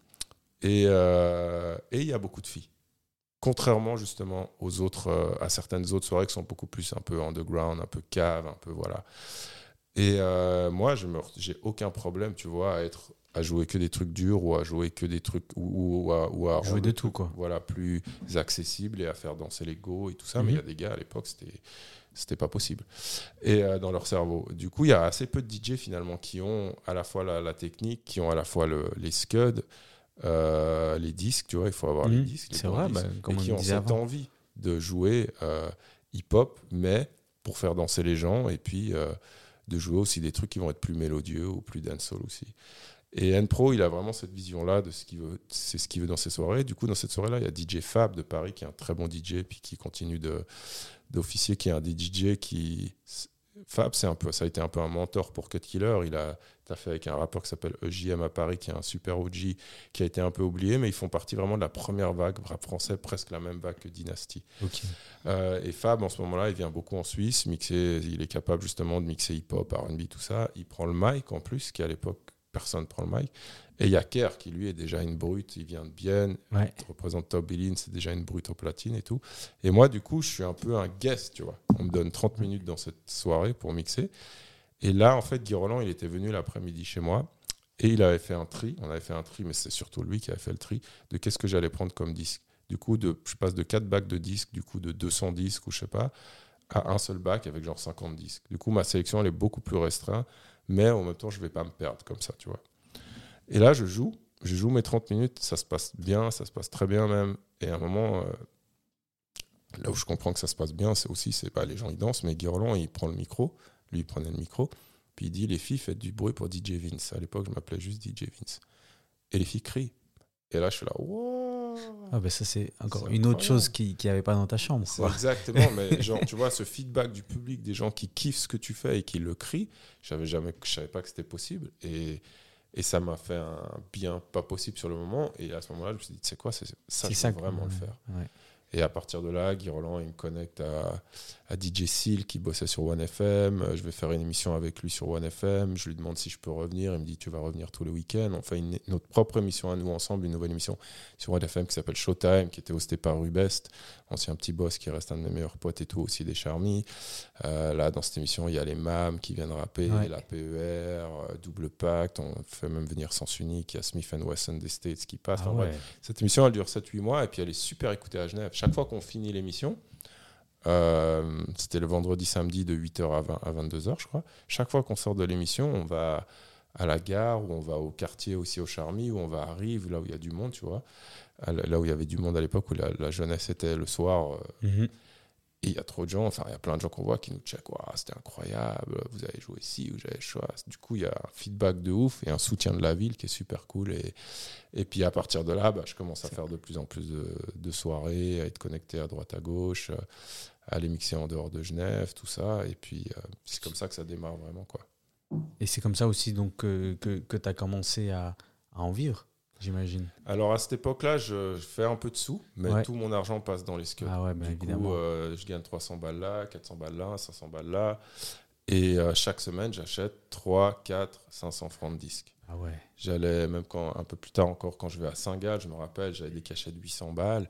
Et euh, et il y a beaucoup de filles. Contrairement justement aux autres, euh, à certaines autres soirées qui sont beaucoup plus un peu underground, un peu cave, un peu voilà. Et euh, moi, je me, j'ai aucun problème, tu vois, à être, à jouer que des trucs durs ou à jouer que des trucs ou, ou à, ou à Jouer de tout, quoi. Voilà, plus accessible et à faire danser les go et tout ça. Mais il y a Mhm. des gars à l'époque, c'était, c'était pas possible. Et euh, dans leur cerveau. Du coup, il y a assez peu de DJ finalement qui ont à la fois la, la technique, qui ont à la fois le, les scuds, euh, les disques, tu vois, il faut avoir les Mhm. disques. les C'est vrai, disques, bah, comme et on qui ont cette avant. envie de jouer euh, hip-hop, mais pour faire danser les gens et puis euh, de jouer aussi des trucs qui vont être plus mélodieux ou plus dancehall aussi. Et N-Pro, il a vraiment cette vision-là de ce qu'il veut, c'est ce qu'il veut dans ses soirées. Du coup, dans cette soirée-là, il y a DJ Fab de Paris qui est un très bon DJ, puis qui continue de, d'officier, qui est un DJ qui. Fab, c'est un peu, ça a été un peu un mentor pour Cut Killer. Il a, t'as fait avec un rappeur qui s'appelle EJM à Paris, qui est un super OG, qui a été un peu oublié, mais ils font partie vraiment de la première vague rap français, presque la même vague que Dynasty. Euh, et Fab, en ce moment-là, il vient beaucoup en Suisse, mixer, il est capable justement de mixer hip-hop, RB, tout ça. Il prend le mic en plus, qui à l'époque, personne ne prend le mic. Et il y a Kerr, qui lui est déjà une brute, il vient de Bienne, Ouais. il représente Top Billin, c'est déjà une brute au platine et tout. Et moi, du coup, je suis un peu un guest, tu vois. On me donne 30 minutes dans cette soirée pour mixer. Et là, en fait, Guy Roland, il était venu l'après-midi chez moi. Et il avait fait un tri, on avait fait un tri, mais c'est surtout lui qui avait fait le tri, de qu'est-ce que j'allais prendre comme disque. Du coup, je passe de 4 bacs de disques, du coup de 200 disques ou je sais pas, à un seul bac avec genre 50 disques. Du coup, ma sélection, elle est beaucoup plus restreinte, mais en même temps, je vais pas me perdre comme ça, tu vois. Et là, je joue, je joue mes 30 minutes, ça se passe bien, ça se passe très bien même. Et à un moment, euh, là où je comprends que ça se passe bien, c'est aussi, c'est pas les gens ils dansent, mais Guy Roland, il prend le micro, lui il prenait le micro, puis il dit les filles faites du bruit pour DJ Vince. À l'époque, je m'appelais juste DJ Vince. Et les filles crient. Et là, je suis là, wow Ah ben ça c'est encore C'est une autre chose qui n'y avait pas dans ta chambre. C'est quoi. exactement, mais genre, tu vois, ce feedback du public, des gens qui kiffent ce que tu fais et qui le crient, j'avais jamais, je savais pas que c'était possible. Et, et ça m'a fait un bien pas possible sur le moment. Et à ce moment-là, je me suis dit, sais quoi, c'est ça, C'est je ça veux vraiment le faire. ouais. Et à partir de là, Guy Roland, il me connecte à, à DJ Seal qui bossait sur OneFM. Je vais faire une émission avec lui sur OneFM. Je lui demande si je peux revenir. Il me dit Tu vas revenir tous les week-ends. On fait une- notre propre émission à nous ensemble, une nouvelle émission sur OneFM qui s'appelle Showtime, qui était hostée par Rubest, ancien petit boss qui reste un de mes meilleurs potes et tout, aussi des Charmy. Euh, là, dans cette émission, il y a les MAM qui viennent rapper, Ouais. la PER, euh, Double Pacte. On fait même venir Sens Unique. Il y a Smith Wesson des States qui passe. Ah Enfin, bref, ouais. cette émission, elle dure 7-8 mois et puis elle est super écoutée à Genève. Chaque fois qu'on finit l'émission, euh, c'était le vendredi, samedi de 8h à, 20 à 22h, je crois. Chaque fois qu'on sort de l'émission, on va à la gare ou on va au quartier aussi au Charmy ou on va à Rive, là où il y a du monde, tu vois. Là où il y avait du monde à l'époque, où la, la jeunesse était le soir. euh, Mhm. Et il y a trop de gens, enfin, il y a plein de gens qu'on voit qui nous checkent. C'était incroyable, vous avez joué ici, vous avez choix. Du coup, il y a un feedback de ouf et un soutien de la ville qui est super cool. Et, et puis, à partir de là, bah, je commence à faire de plus en plus de, de soirées, à être connecté à droite, à gauche, euh, à aller mixer en dehors de Genève, tout ça. Et puis, euh, c'est comme ça que ça démarre vraiment, quoi. Et c'est comme ça aussi donc, que, que, que tu as commencé à, à en vivre, j'imagine. Alors, à cette époque-là, je, je fais un peu de sous, mais Ouais. tout mon argent passe dans les scuds. Ah ouais, bah, du évidemment. coup, euh, je gagne 300 balles là, 400 balles là, 500 balles là. Et euh, chaque semaine, j'achète 3, 4, 500 francs de disques. Ah ouais. J'allais, même quand, un peu plus tard encore, quand je vais à Saint-Gall, je me rappelle, j'avais des cachets de 800 balles.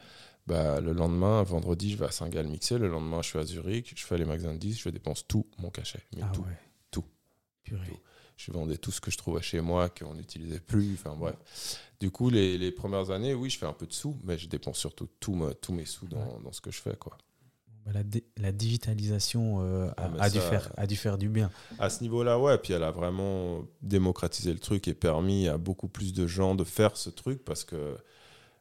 Bah, le lendemain, vendredi, je vais à Saint-Gall mixer. Le lendemain, je suis à Zurich, je fais les magasins de disques, je dépense tout mon cachet. Mais Ah tout. ouais. tout. Purée. Tout. Je vendais tout ce que je trouvais chez moi, qu'on n'utilisait plus. Enfin bref. Du coup, les, les premières années, oui, je fais un peu de sous, mais je dépense surtout tout tous mes sous dans, Ouais. dans ce que je fais. Quoi. Bah, la, la digitalisation euh, Ah, a, dû ça- faire, a dû faire du bien. À ce niveau-là, ouais. Puis elle a vraiment démocratisé le truc et permis à beaucoup plus de gens de faire ce truc parce que,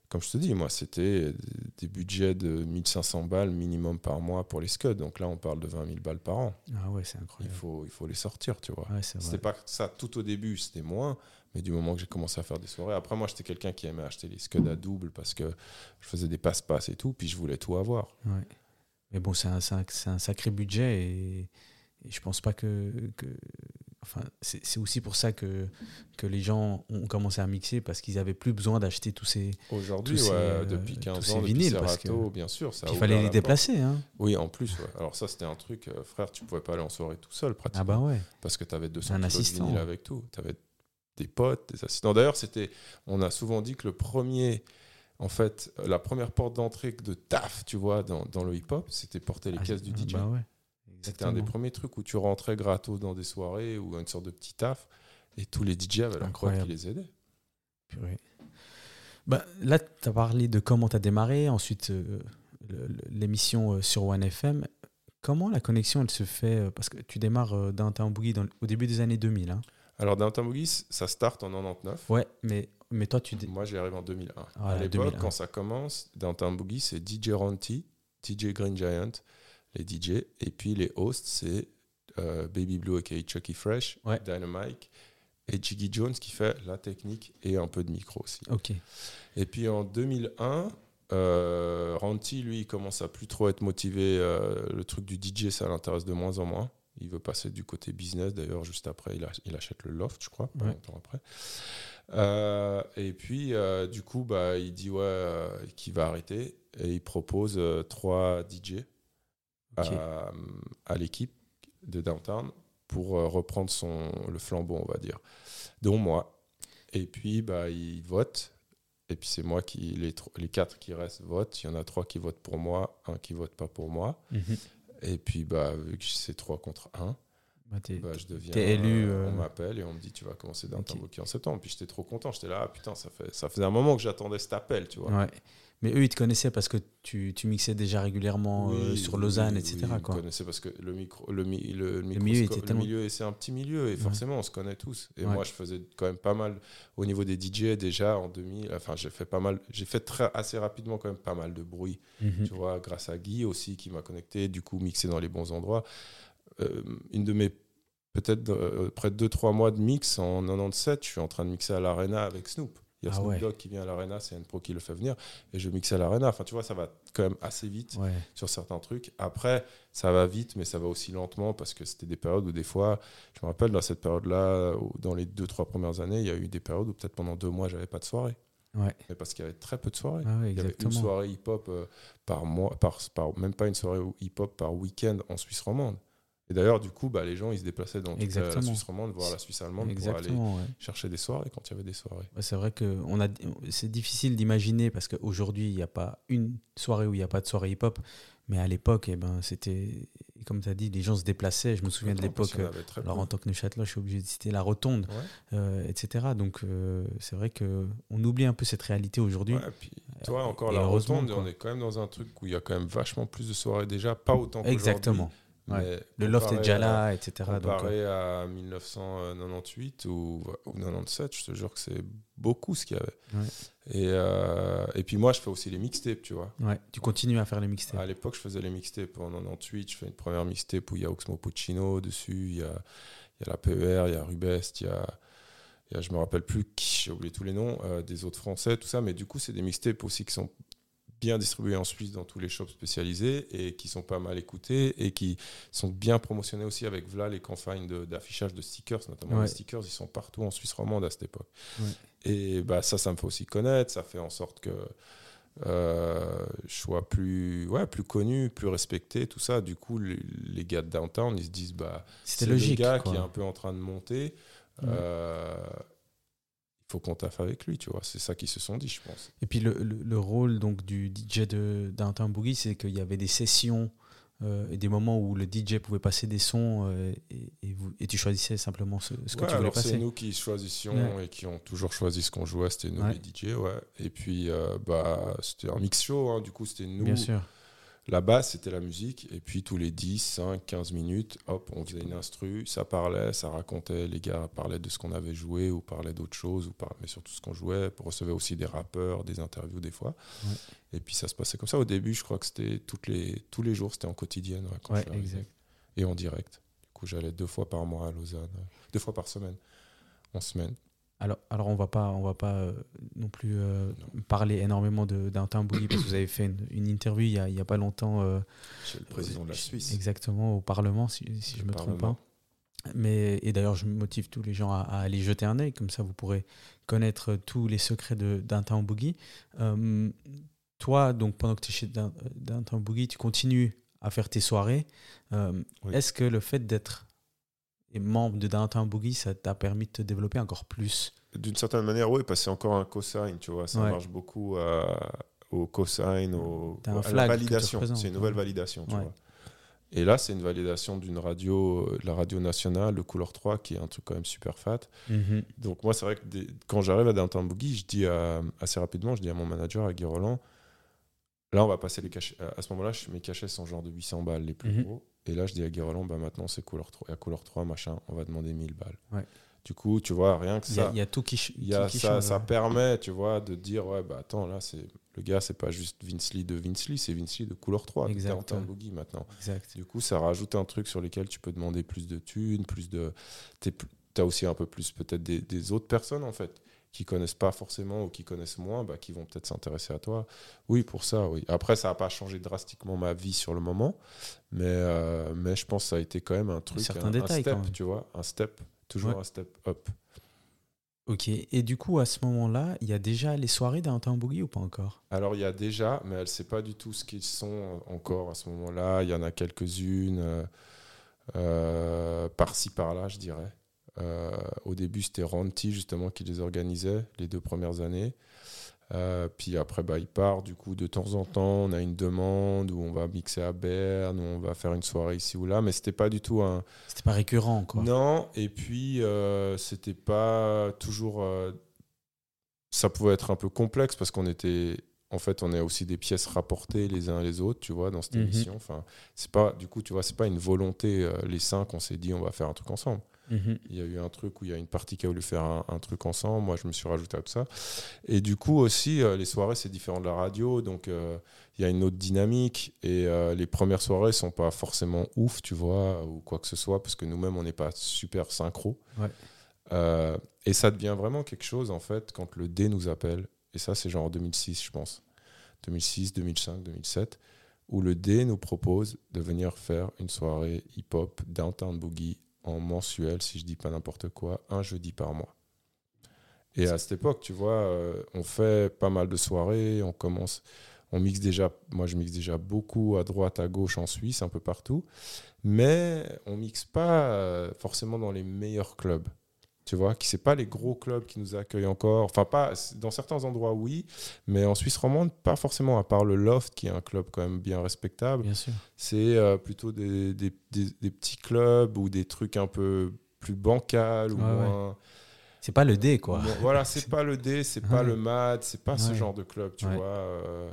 comme je te dis, moi, c'était des budgets de 1500 balles minimum par mois pour les scuds. Donc là, on parle de 20 000 balles par an. Ah ouais, c'est Il incroyable. faut, il faut les sortir, tu vois. Ouais. C'était pas ça tout au début, c'était moins. Mais du moment que j'ai commencé à faire des soirées, après moi j'étais quelqu'un qui aimait acheter les scuds à double parce que je faisais des passe-passe et tout, puis je voulais tout avoir. Ouais. Mais bon, c'est un, sacré budget et, et je pense pas que. que enfin, c'est aussi pour ça que, que les gens ont commencé à mixer parce qu'ils avaient plus besoin d'acheter tous ces. Aujourd'hui, ouais, euh, depuis tous 15 ces ans, vinyles, parce que- bien sûr. Ça Il fallait les la déplacer, hein. Oui, en plus. ouais. Alors ça, c'était un truc, euh, frère, tu pouvais pas aller en soirée tout seul pratiquement. Ah bah ouais. parce que tu avais 200 Un kilos de assistant. vinyle avec tout. Tu avais des potes, des assistants. D'ailleurs, c'était, on a souvent dit que le premier, en fait, la première porte d'entrée de taf, tu vois, dans, dans le hip-hop, c'était porter les Ah, caisses du ah DJ. Bah ouais. C'était un des premiers trucs où tu rentrais gratos dans des soirées ou une sorte de petit taf et tous les DJ avaient leur croix qui les aidait. Purée. Bah, là, tu as parlé de comment tu as démarré, ensuite euh, l'émission euh, sur OneFM. Comment la connexion, elle se fait euh, Parce que tu démarres euh, Downtown Boogie dans- au début des années 2000. Hein. Alors, Downtown Boogie, ça start en 99. Ouais, mais, mais toi, tu... Moi, j'y arrive en 2001. Voilà, à l'époque, 2001. quand ça commence, Downtown Boogie, c'est DJ Ronti, DJ Green Giant, les DJ, et puis les hosts, c'est euh, Baby Blue aka Chucky Fresh, Ouais. Dynamite et Jiggy Jones qui fait la technique et un peu de micro aussi. Ok. Et puis en 2001, euh, Ranty, lui, il commence à plus trop être motivé. euh, le truc du DJ, ça l'intéresse de moins en moins. Il veut passer du côté business. D'ailleurs, juste après, il, ach- il achète le loft, je crois, Ouais. longtemps après. Euh, et puis, du coup, bah, il dit ouais, qu'il va arrêter. Et il propose trois DJ Ok. à, à l'équipe de Downtown pour euh, reprendre son, le flambeau, on va dire, dont moi. Et puis, bah, il vote. Et puis, c'est moi qui, les, les quatre qui restent votent. Il y en a trois qui votent pour moi, un qui vote pas pour moi. Mhm. Et puis, bah, vu que c'est trois contre un, t'es- bah, je deviens. t'es élu, euh, euh, On m'appelle et on me dit tu vas commencer dans Ok. Boogie en septembre. Puis j'étais trop content. J'étais là, ah, putain, ça, fait, ça faisait un moment que j'attendais cet appel, tu vois. Ouais. Mais eux, ils te connaissaient parce que tu, tu mixais déjà régulièrement euh, sur Lausanne, oui, etc. oui, ils me connaissaient parce que le micro, le, mi- le, milieu microscope- était le tellement- milieu, c'est un petit milieu et forcément on se connaît tous. Et Ouais. moi, je faisais quand même pas mal au niveau des DJ déjà en 2000. Enfin, j'ai fait pas mal, j'ai fait très assez rapidement quand même pas mal de bruit. Mhm. Tu vois, grâce à Guy aussi qui m'a connecté, du coup mixé dans les bons endroits. Euh, une de mes peut-être euh, près de 2-3 mois de mix en 97, je suis en train de mixer à l'Arena avec Snoop. Il y a Ah Snoop ouais. Dogg qui vient à l'Arena, c'est une pro qui le fait venir, et je mixe à l'Arena. Enfin, tu vois, ça va quand même assez vite Ouais. sur certains trucs. Après, ça va vite, mais ça va aussi lentement parce que c'était des périodes où des fois, je me rappelle dans cette période-là, dans les 2-3 premières années, il y a eu des périodes où peut-être pendant deux mois, j'avais pas de soirée. Ouais. Mais parce qu'il y avait très peu de soirées. Ah ouais, Il y avait une soirée hip-hop euh, par mois, par, par, même pas une soirée hip-hop par week-end en Suisse romande. Et d'ailleurs, du coup, bah, les gens, ils se déplaçaient dans toute la-. Suisse romande, voir la Suisse allemande pour aller ouais. chercher des soirées quand il y avait des soirées. Ouais, C'est vrai que on a, c'est difficile d'imaginer parce qu'aujourd'hui, il n'y a pas une soirée où il n'y a pas de soirée hip-hop. Mais à l'époque, eh ben, c'était, comme tu as dit, les gens se déplaçaient. Je me souviens de l'époque. Alors en tant que Neuchâtelois, je suis obligé de citer la Rotonde, Ouais. euh, etc. Donc euh, c'est vrai que on oublie un peu cette réalité aujourd'hui. Puis toi, encore et la rotonde, quoi. on est quand même dans un truc où il y a quand même vachement plus de soirées déjà, pas autant qu'aujourd'hui. Exactement. Ouais. Le loft est déjà à- là, etc. Donc, euh, Comparé à 1998 ou, ou 97, je te jure que c'est beaucoup ce qu'il y avait. Ouais. Et, euh, et puis moi, je fais aussi les mixtapes, tu vois. ouais, tu continues à faire les mixtapes. À l'époque, je faisais les mixtapes. En 98, je fais une première mixtape où il y a Oxmo Puccino dessus, il y a, il y a la PER, il y a Rubest, il y a, il y a je me rappelle plus qui, j'ai oublié tous les noms, euh, des autres français, tout ça. Mais du coup, c'est des mixtapes aussi qui sont bien distribués en Suisse dans tous les shops spécialisés et qui sont pas mal écoutés et qui sont bien promotionnés aussi avec voilà les campagnes de- d'affichage de, stickers, notamment Ouais. les stickers, ils sont partout en Suisse romande à cette époque. Ouais. Et bah, ça, ça me fait aussi connaître, ça fait en sorte que euh, je sois plus, ouais, plus connu, plus respecté, tout ça. Du coup, les, les gars de Downtown, ils se disent, bah, c'est le gars quoi. qui est un peu en train de monter. Euh, faut qu'on taffe avec lui, tu vois. C'est ça qu'ils se sont dit, je pense. Et puis le, le- le rôle donc du DJ de Downtown Boogie, c'est qu'il y avait des sessions euh, et des moments où le DJ pouvait passer des sons euh, et, et vous, et tu choisissais simplement ce, ce que Ouais, tu voulais alors c'est passer. nous qui choisissions Ouais. et qui ont toujours choisi ce qu'on jouait, c'était nous Ouais. les DJ, ouais. Et puis, euh, bah, c'était un mix show, hein, du coup, c'était nous. Bien sûr. La base, c'était la musique. Et puis, tous les 10, 5, 15 minutes, hop, on faisait une instru. Ça parlait, ça racontait. Les gars parlaient de ce qu'on avait joué ou parlaient d'autres choses, ou parlaient, mais surtout ce qu'on jouait. On recevait aussi des rappeurs, des interviews des fois. Ouais. Et puis, ça se passait comme ça. Au début, je crois que c'était toutes les, tous les jours, c'était en quotidienne. ouais, quand Ouais, je suis arrivé. exact. Et en direct. Du coup, j'allais deux fois par mois à Lausanne. Deux fois par semaine. En semaine. Alors, alors on va pas, on va pas euh, non plus euh, parler énormément Downtown Boogie parce que vous avez fait une, une interview il y a, il y a pas longtemps. euh, Chez le président de la Suisse. Exactement, au Parlement, si, si je me trompe pas. Mais, et d'ailleurs, je motive tous les gens à, à aller jeter un œil, comme ça vous pourrez connaître tous les secrets Boogie. Euh, toi, donc pendant que tu es chez Down- Downtown Boogie, tu continues à faire tes soirées. Euh, Oui. Est-ce que le fait d'être membre de Downtown Boogie, ça t'a permis de te développer encore plus? D'une certaine manière, oui, parce que c'est encore un cosign, tu vois. Ça Ouais. marche beaucoup euh, au cosign, au, à la validation. C'est une nouvelle validation, tu Ouais. vois. Et là, c'est une validation d'une radio, euh, la radio nationale, le Couleur 3, qui est un truc quand même super fat. Donc moi, c'est vrai que des- quand j'arrive à Downtown Boogie, je dis à- assez rapidement, je dis à mon manager, à Guy Roland, là, on va passer les cachets. À ce moment-là, mes cachets sont genre de 800 balles les plus Mhm. gros. Et là, je dis à Guy Roland, bah, maintenant, c'est Couleur 3. Et à Couleur 3, machin, on va demander 1000 balles. Ouais. Du coup, tu vois, rien que ça. il y a tout qui, y a ça, change, ça ouais. permet, tu vois, de dire ouais bah attends là c'est le gars c'est pas juste Vince Lee de Vince Lee, c'est Vince Lee de couleur 3 Exact, ouais. Boogie maintenant. Exact. Du coup, ça rajoute un truc sur lequel tu peux demander plus de thunes, plus de tu as aussi un peu plus peut-être des, des autres personnes en fait qui connaissent pas forcément ou qui connaissent moins bah, qui vont peut-être s'intéresser à toi. Oui, pour ça, oui. Après ça a pas changé drastiquement ma vie sur le moment, mais euh, mais je pense que ça a été quand même un truc Certains un, détails, step, tu vois, un step, toujours Ouais. un step up. Ok. Et du coup, à ce moment-là, il y a déjà les soirées Downtown Boogie ou pas encore? Alors, il y a déjà, mais elle ne sait pas du tout ce qu'ils sont encore à ce moment-là. Il y en a quelques-unes, euh, euh, par-ci, par-là, je dirais. Euh, au début, c'était Ronti, justement, qui les organisait les deux premières années. Euh, puis après, bah, il part. Du coup, de temps en temps, on a une demande où on va mixer à Berne, où on va faire une soirée ici ou là. Mais c'était pas du tout un. C'était pas récurrent, quoi. Non. Et puis, euh, c'était pas toujours. euh, ça pouvait être un peu complexe parce qu'on était. En fait, on a aussi des pièces rapportées les uns les autres, tu vois, dans cette Mhm. émission. Enfin, c'est pas, du coup, tu vois, c'est pas une volonté, euh, les cinq, on s'est dit, on va faire un truc ensemble. Mhm. Il y a eu un truc où il y a une partie qui a voulu faire un, un truc ensemble. Moi, je me suis rajouté à tout ça. Et du coup, aussi, euh, les soirées, c'est différent de la radio. Donc, euh, il y a une autre dynamique. Et euh, les premières soirées sont pas forcément ouf, tu vois, ou quoi que ce soit, parce que nous-mêmes, on n'est pas super synchro. Ouais. Et ça devient vraiment quelque chose, en fait, quand le D nous appelle. Et ça, c'est genre en 2006, je pense. 2006, 2005, 2007. Où le D nous propose de venir faire une soirée hip-hop Downtown Boogie en mensuel, si je dis pas n'importe quoi, un jeudi par mois. Et à cette époque, tu vois, euh, on fait pas mal de soirées, on commence, on mixe déjà, moi je mixe déjà beaucoup à droite, à gauche, en Suisse, un peu partout, mais on mixe pas euh, forcément dans les meilleurs clubs. Tu vois, qui c'est pas les gros clubs qui nous accueillent encore. Enfin, pas dans certains endroits, oui, mais en Suisse romande, pas forcément, à part le Loft, qui est un club quand même bien respectable Bien sûr. c'est euh, plutôt des, des- des- des petits clubs ou des trucs un peu plus bancals ou Ouais, ouais. moins. C'est pas le D, quoi. voilà, c'est pas le D, c'est pas Ouais. le MAD, c'est pas ce genre de club, tu vois. euh,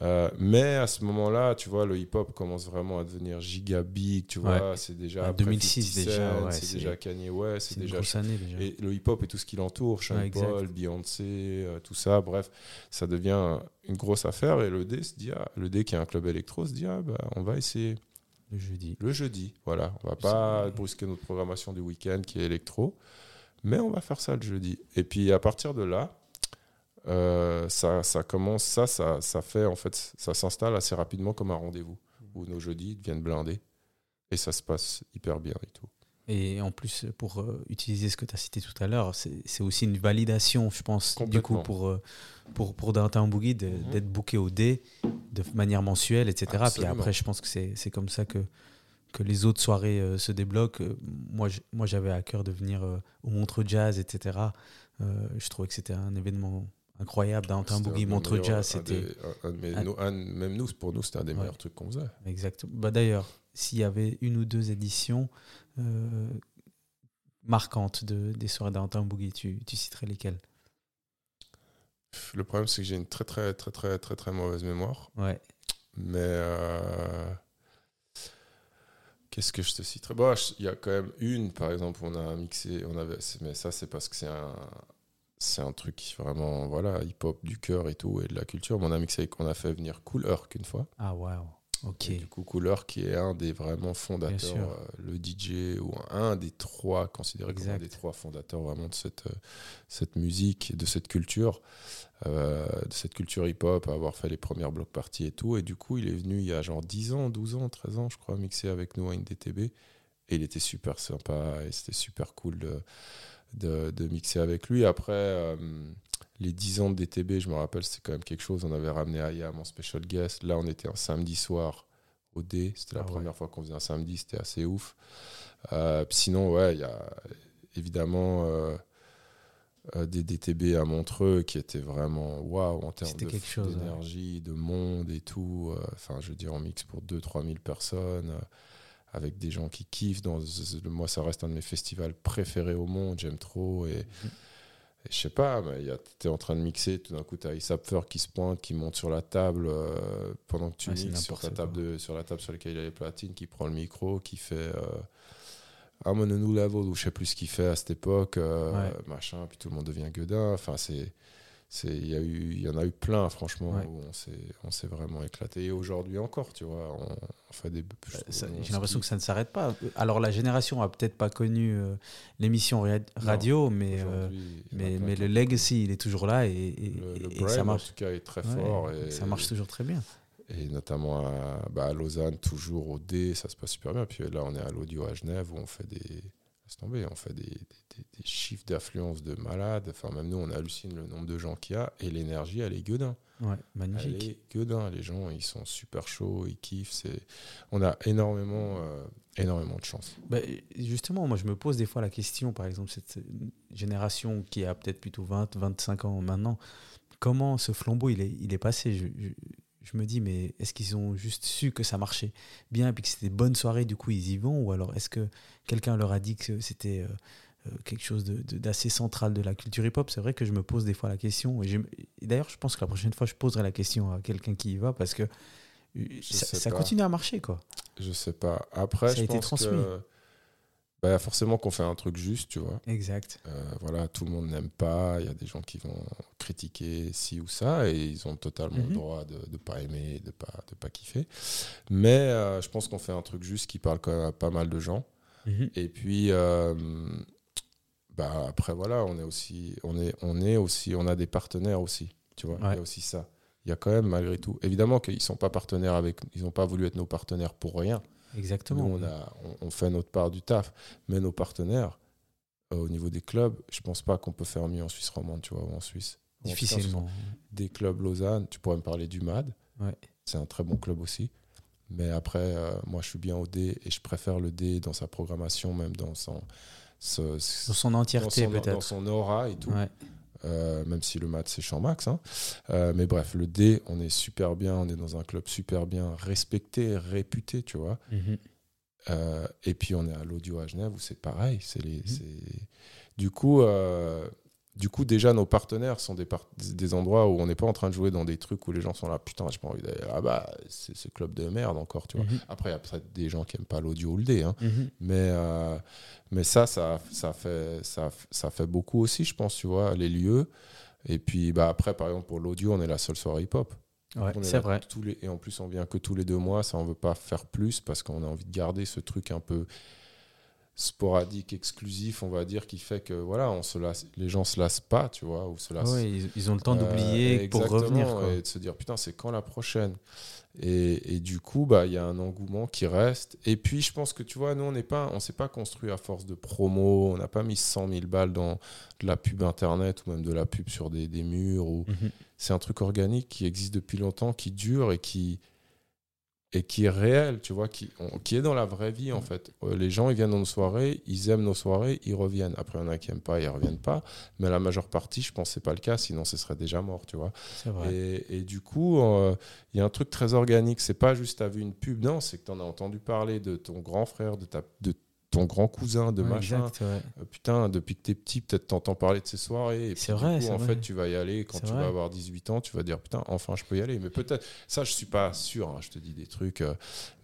euh, mais à ce moment-là, tu vois, le hip-hop commence vraiment à devenir giga big, tu vois. C'est déjà après 2006 50 déjà, ouais, c'est déjà Kanye West, C'est c'est une déjà grosse année déjà. et le hip-hop et tout ce qui l'entoure, Sean Ouais. Paul, Beyoncé, euh, tout ça, bref, ça devient une grosse affaire. Et le D se dit, ah, le D qui est un club électro se dit, ah, bah, on va essayer Le jeudi. le jeudi. Voilà, on va pas brusquer notre programmation du week-end qui est électro, mais on va faire ça le jeudi. Et puis à partir de là, euh, ça, ça commence, ça, ça, ça fait en fait, ça s'installe assez rapidement comme un rendez-vous où nos jeudis deviennent blindés et ça se passe hyper bien et tout. Et en plus, pour euh, utiliser ce que tu as cité tout à l'heure, c'est c'est aussi une validation, je pense, du coup, pour, euh, pour, pour Downtown Boogie, Mhm. d'être booké au D de manière mensuelle, etc. Puis après, je pense que c'est c'est comme ça que, que les autres soirées euh, se débloquent. Moi, je- moi, j'avais à cœur de venir euh, au Montreux Jazz, etc. Je trouvais que c'était un événement incroyable. Downtown Boogie, un c'était. même nous, pour nous, c'était un des Ouais. meilleurs trucs qu'on faisait. Exact. Bah, D'ailleurs, s'il y avait une ou deux éditions euh, marquantes de, des soirées Downtown Boogie, tu, tu citerais lesquelles? Le problème, c'est que j'ai une très, très, très, très, très, très mauvaise mémoire. Ouais. Mais euh, qu'est-ce que je te citerai Bon, je- il y a quand même une, par exemple, on a mixé, on avait, mais ça c'est parce que c'est un, c'est un truc vraiment, voilà, hip-hop du cœur et tout et de la culture. Mais on a mixé, on a fait venir Cool Herc une fois. Ah, waouh. Ok. Et du coup, Cool Herc qui est un des vraiment fondateurs, euh, le DJ ou un des trois considéré comme un Exact. des trois fondateurs vraiment de cette, euh, cette musique de cette culture euh, de cette culture hip-hop, à avoir fait les premières block parties et tout. Et du coup, il est venu il y a genre 10 ans, 12 ans, 13 ans, je crois, mixer avec nous à une DTB. Et il était super sympa et c'était super cool de, de, de mixer avec lui. Après, euh, les 10 ans de DTB, je me rappelle, c'était quand même quelque chose. On avait ramené Ayam en special guest. Là, on était un samedi soir au D. C'était la Ah ouais. première fois qu'on faisait un samedi, c'était assez ouf. Euh, sinon, ouais, il y a évidemment euh, des DTB à Montreux qui étaient vraiment waouh en termes C'était de- ouais. d'énergie, de monde et tout. Enfin, je veux dire, on mixe pour 2-3 000 personnes. Avec des gens qui kiffent. Dans, moi, ça reste un de mes festivals préférés au monde. J'aime trop. Et, et je sais pas, mais tu es en train de mixer. Tout d'un coup, tu as Isapfer qui se pointe, qui monte sur la table euh, pendant que tu c'est mixes sur, ta table de, sur la table sur laquelle il y a les platines, qui prend le micro, qui fait. Euh, I'm on a new level, ou je sais plus ce qu'il fait à cette époque, euh, Ouais. machin, puis tout le monde devient gueudin. Enfin, c'est. Il y, a eu- il y en a eu plein, franchement, Ouais. où on s'est, on s'est vraiment éclaté. Et aujourd'hui encore, tu vois, on, on fait des. on J'ai l'impression que ça ne s'arrête pas. Alors, la génération a peut-être pas connu euh, l'émission ra- radio, mais, euh, en mais, mais le legacy, il est toujours là et, et- le, le et ça en marche. tout cas, est très Ouais, fort. Et, Ça marche toujours très bien. Et notamment à, bah, à Lausanne, toujours au D, ça se passe super bien. Puis là, on est à l'audio à Genève où on fait des. Laisse tomber, on fait des, des- des- des chiffres d'affluence de malades. Enfin, même nous, on hallucine le nombre de gens qu'il y a et l'énergie, elle est gueudin. Ouais, magnifique. Elle est gueudin. Les gens, ils sont super chauds, ils kiffent. C'est... On a énormément, euh, énormément de chance. Bah, justement, moi, je me pose des fois la question, par exemple, cette génération qui a peut-être plutôt 20, 25 ans maintenant, comment ce flambeau, il est, il est passé? Je, je, me dis, mais est-ce qu'ils ont juste su que ça marchait bien et puis que c'était de bonnes soirées, du coup, ils y vont? Ou alors, est-ce que quelqu'un leur a dit que c'était... Euh, euh, quelque chose d'assez central de la culture hip-hop, c'est vrai que je me pose des fois la question. Et, d'ailleurs, je pense que la prochaine fois, je poserai la question à quelqu'un qui y va parce que euh, ça, continue à marcher. quoi. Je sais pas. Après, ça je a pense été transmis. que bah, forcément qu'on fait un truc juste, tu vois. Exact. Euh, voilà, tout le monde n'aime pas. Il y a des gens qui vont critiquer ci ou ça et ils ont totalement le mhm. droit de ne pas aimer, de pas de pas kiffer. Mais je pense qu'on fait un truc juste qui parle quand même à pas mal de gens. Mhm. Et puis, bah après voilà, on est aussi, on est, on est aussi, on a des partenaires aussi, tu vois. Il y a aussi ça. Il y a quand même malgré tout, évidemment qu'ils sont pas partenaires avec, ils n'ont pas voulu être nos partenaires pour rien. Exactement. Nous, on a, on, fait notre part du taf, mais nos partenaires euh, au niveau des clubs, je pense pas qu'on peut faire mieux en Suisse romande, tu vois, ou en Suisse. Difficilement. des clubs Lausanne, tu pourrais me parler du MAD. Ouais. C'est un très bon club aussi. Mais après, euh, moi, je suis bien au D et je préfère le D dans sa programmation, même dans son dans son entièreté peut-être. Dans son aura et tout. Euh, même si le mat c'est champ max. Hein. Euh, mais bref, le D, on est super bien, on est dans un club super bien respecté, réputé, tu vois. Mhm. Euh, et puis on est à l'audio à Genève où c'est pareil. C'est les, mhm. Du coup, du coup, déjà, nos partenaires sont des, des endroits où on n'est pas en train de jouer dans des trucs où les gens sont là, putain, j'ai pas envie d'aller là-bas, c'est ce club de merde encore, tu vois. Mhm. Après, il y a peut-être des gens qui n'aiment pas l'audio ou le dé, hein. Mhm. mais, euh, mais ça, ça, ça, fait, ça, ça fait beaucoup aussi, je pense, tu vois, les lieux. Et puis, bah, après, par exemple, pour l'audio, on est la seule soirée hip-hop. Ouais, c'est vrai. Tous les, et en plus, on vient que tous les deux mois, ça, on veut pas faire plus parce qu'on a envie de garder ce truc un peu sporadique, exclusif, on va dire, qui fait que voilà, on se lasse, les gens se lassent pas, tu vois, ou se lassent. ils, ont le temps d'oublier euh, pour revenir. Et de se dire, putain, c'est quand la prochaine? Et, et, du coup, bah, il y a un engouement qui reste. Et puis, je pense que, tu vois, nous, on n'est pas, on s'est pas construit à force de promo, on n'a pas mis 100 000 balles dans de la pub internet ou même de la pub sur des, des murs. Ou... Mhm. C'est un truc organique qui existe depuis longtemps, qui dure et qui, et qui est réel, tu vois, qui, qui est dans la vraie vie, en mm. fait. Euh, les gens, ils viennent dans nos soirées, ils aiment nos soirées, ils reviennent. Après, il y en a qui n'aiment pas, ils ne reviennent pas. Mais la majeure partie, je pense que ce n'est pas le cas, sinon ce serait déjà mort, tu vois. Vrai. Et, et, du coup, euh, il y a un truc très organique. C'est pas juste, tu as vu une pub, non, c'est que tu en as entendu parler de ton grand frère, de ta, de ton grand cousin de machin. Euh, putain, depuis que t'es petit, peut-être t'entends parler de ces soirées. C'est vrai. Coup, en fait, tu vas y aller. Quand tu vas avoir 18 ans, tu vas dire putain, enfin, je peux y aller. Mais peut-être, ça, je suis pas sûr. Hein, je te dis des trucs. Euh,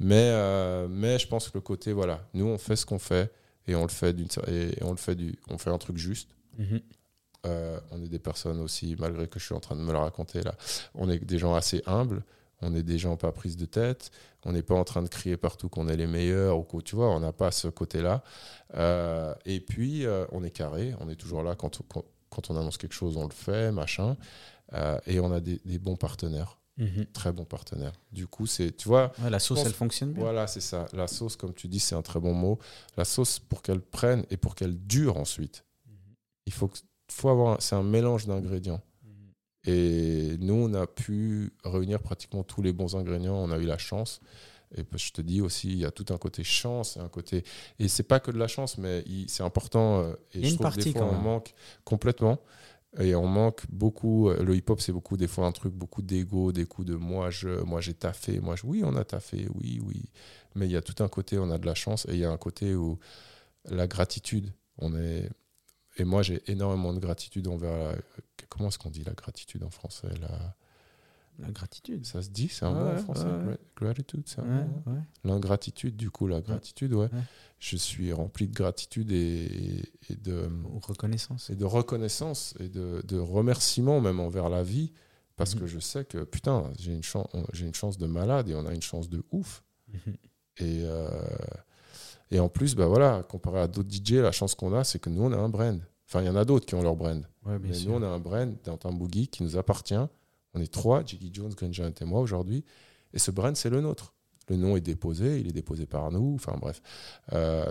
mais, euh, mais je pense que le côté, voilà, nous, on fait ce qu'on fait et on le fait d'une et on le fait du, on fait un truc juste. Mhm. on est des personnes aussi, malgré que je suis en train de me le raconter là, on est des gens assez humbles on est des gens pas prises de tête, on n'est pas en train de crier partout qu'on est les meilleurs, ou tu vois, on n'a pas ce côté-là. Euh, et puis, euh, on est carré, on est toujours là quand, quand, on annonce quelque chose, on le fait, machin. Euh, et on a des, bons partenaires, mhm. très bons partenaires. Du coup, c'est, tu vois. la sauce, elle fonctionne bien. Voilà, c'est ça. La sauce, comme tu dis, c'est un très bon mot. La sauce, pour qu'elle prenne et pour qu'elle dure ensuite, mhm. il faut, faut avoir. C'est un mélange d'ingrédients. Et nous, on a pu réunir pratiquement tous les bons ingrédients. On a eu la chance. Et je te dis aussi, il y a tout un côté chance et un côté. Et c'est pas que de la chance, mais c'est important. Euh, et je trouve des fois, on manque complètement. Et on manque beaucoup. Euh, le hip-hop, c'est beaucoup, des fois, un truc, beaucoup d'ego, des coups de moi, je, moi, j'ai taffé. Moi, je, oui, on a taffé, oui, oui. Mais il y a tout un côté, on a de la chance. Et il y a un côté où la gratitude. On est, et moi, j'ai énormément de gratitude envers. comment est-ce qu'on dit la gratitude en français la... la gratitude. Ça se dit, c'est un mot en français. Gratitude, c'est un mot. Hein. L'ingratitude, du coup, la gratitude, ouais. Je suis rempli de gratitude et, et de. reconnaissance. Et de reconnaissance et de, de remerciement, même envers la vie. Parce mhm. que je sais que, putain, j'ai une, chance, j'ai une chance de malade et on a une chance de ouf. Mhm. Et. Euh, et en plus, bah voilà, comparé à d'autres DJ, la chance qu'on a, c'est que nous, on a un brand. Enfin, il y en a d'autres qui ont leur brand. mais nous, on a un brand un Boogie qui nous appartient. On est trois, Jiggy Jones, Green Giant et moi aujourd'hui. Et ce brand, c'est le nôtre. Le nom est déposé, il est déposé par nous. Enfin, bref. Euh,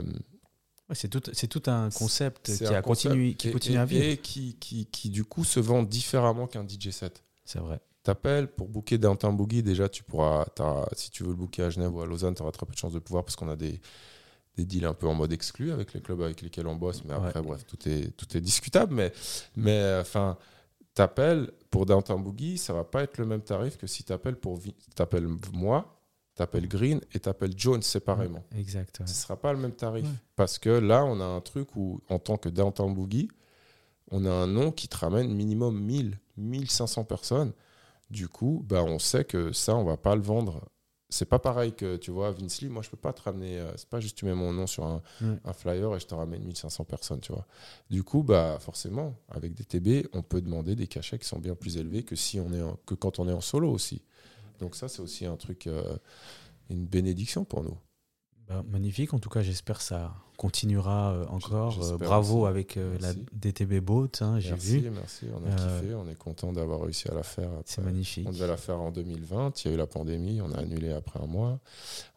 c'est tout, tout, un concept qui, a continué, qui continue à vivre. Et qui, qui, qui, du coup, se vend différemment qu'un DJ set. C'est vrai T'appelles pour booker Downtown Boogie. Déjà, tu pourras, si tu veux le booker à Genève ou à Lausanne, tu auras très peu de chances de pouvoir parce qu'on a des, des deals un peu en mode exclu avec les clubs avec lesquels on bosse. Mais après, bref, tout est, tout est discutable. Mais, mais euh, enfin, t'appelles pour Downtown Boogie, ça va pas être le même tarif que si t'appelles pour t'appelles moi, t'appelles Green et t'appelles Jones séparément. Exact. ouais. Ce sera pas le même tarif. Ouais. Parce que là, on a un truc où, en tant que Downtown Boogie, on a un nom qui te ramène minimum 1000, 1500 personnes. Du coup, bah, on sait que ça, on va pas le vendre. C'est pas pareil que, tu vois, Vince Lee, moi, je peux pas te ramener. euh, c'est pas juste tu mets mon nom sur un, un flyer et je te ramène 1500 personnes, tu vois. Du coup, bah, forcément, avec des TB, on peut demander des cachets qui sont bien plus élevés que, si on est en- que quand on est en solo aussi. Donc, ça, c'est aussi un truc, euh, une bénédiction pour nous. Bah, magnifique, en tout cas j'espère ça continuera euh, encore. Bravo aussi. avec euh, la. DTB Boat, hein, j'ai Merci, vu. merci, on a Euh, kiffé, on est content d'avoir réussi à la faire. C'est magnifique. On devait la faire en 2020, il y a eu la pandémie, on a annulé après un mois.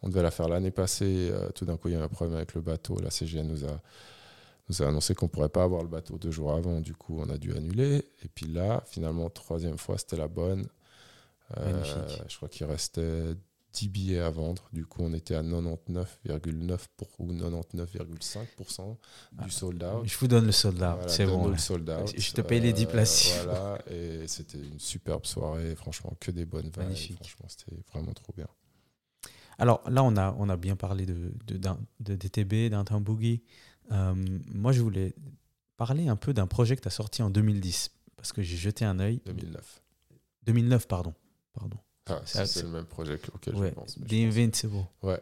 On devait la faire l'année passée, tout d'un coup il y a eu un problème avec le bateau, la CGN nous a, nous a annoncé qu'on ne pourrait pas avoir le bateau deux jours avant, du coup on a dû annuler. Et puis là, finalement, troisième fois, c'était la bonne. Euh, Magnifique. je crois qu'il restait 10 billets à vendre, du coup on était à 99,9% pour, ou 99,5% Ah, du sold out. Je vous donne le soldat, Voilà, c'est bon. le sold out. Je te paye les 10 places. Voilà, et c'était une superbe soirée, franchement, que des bonnes. Magnifique. Franchement, c'était vraiment trop bien. Alors là, on a, on a bien parlé de, de, de DTB, d'un Boogie. Euh, moi, je voulais parler un peu d'un projet que tu as sorti en 2010, parce que j'ai jeté un œil. 2009. 2009, pardon. pardon. Ah, si c'est le même projet que- auquel Ouais, je pense. The Invincible. Ouais.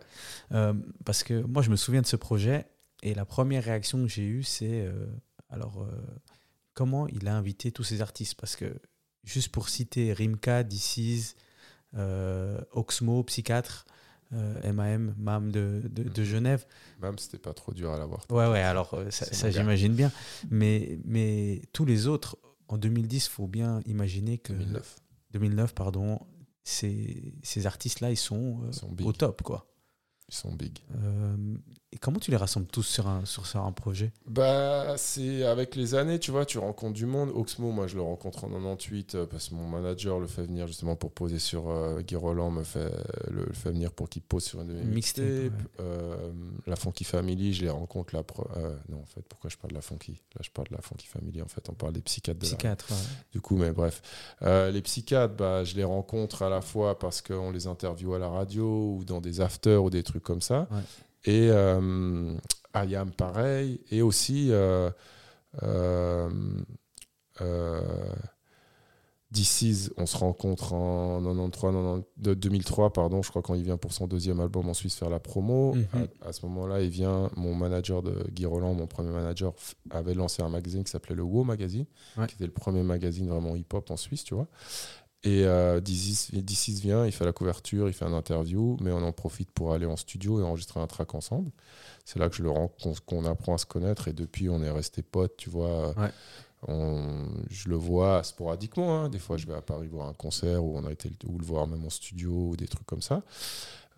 Euh, parce que moi, je me souviens de ce projet et la première réaction que j'ai eue, c'est euh, alors euh, comment il a invité tous ces artistes? Parce que juste pour citer Rimka, DC's, euh, Oxmo, Psychiatre, euh, MAM, MAM de, de, de Mhm. Genève. Même c'était pas trop dur à l'avoir. Ouais, ouais, alors euh, ça, j'imagine bien. Mais, mais tous les autres, en 2010, il faut bien imaginer que. 2009. 2009, pardon. Ces, ces artistes-là, ils sont, euh, Ils sont au top, quoi. Ils sont big. Euh, et comment tu les rassembles tous sur un, sur, sur un projet? Bah, c'est avec les années, tu vois, tu rencontres du monde. Oxmo, moi, je le rencontre en 98 euh, parce que mon manager le fait venir justement pour poser sur euh, Guy Roland, me fait, le, le fait venir pour qu'il pose sur une de mes Mixtape, mixtapes. ouais. Euh, la Funky Family, je les rencontre euh, non, en fait, pourquoi je parle de la Funky? Là, je parle de la Funky Family. En fait, on parle des psychiatres de la- Psychiatre. ouais. du coup, mais bref. Euh, les psychiatres, bah, je les rencontre à la fois parce qu'on les interviewe à la radio ou dans des afters ou des trucs comme ça. Ouais. Et euh, Ayam, pareil. Et aussi euh, euh, euh, DC's, on se rencontre en 93, 90 de 2003, pardon, je crois, quand il vient pour son deuxième album en Suisse faire la promo. Mhm. à, à ce moment-là, il vient, mon manager de Guy Roland, mon premier manager, avait lancé un magazine qui s'appelait le WoW Magazine, Ouais. qui était le premier magazine vraiment hip-hop en Suisse, tu vois. Et euh, vient, il fait la couverture, il fait un interview, mais on en profite pour aller en studio et enregistrer un track ensemble. C'est là que je le qu'on apprend à se connaître et depuis on est resté potes, tu vois. Ouais. On- je le vois sporadiquement. hein. Des fois, je vais à Paris voir un concert ou on a été ou le voir même en studio ou des trucs comme ça.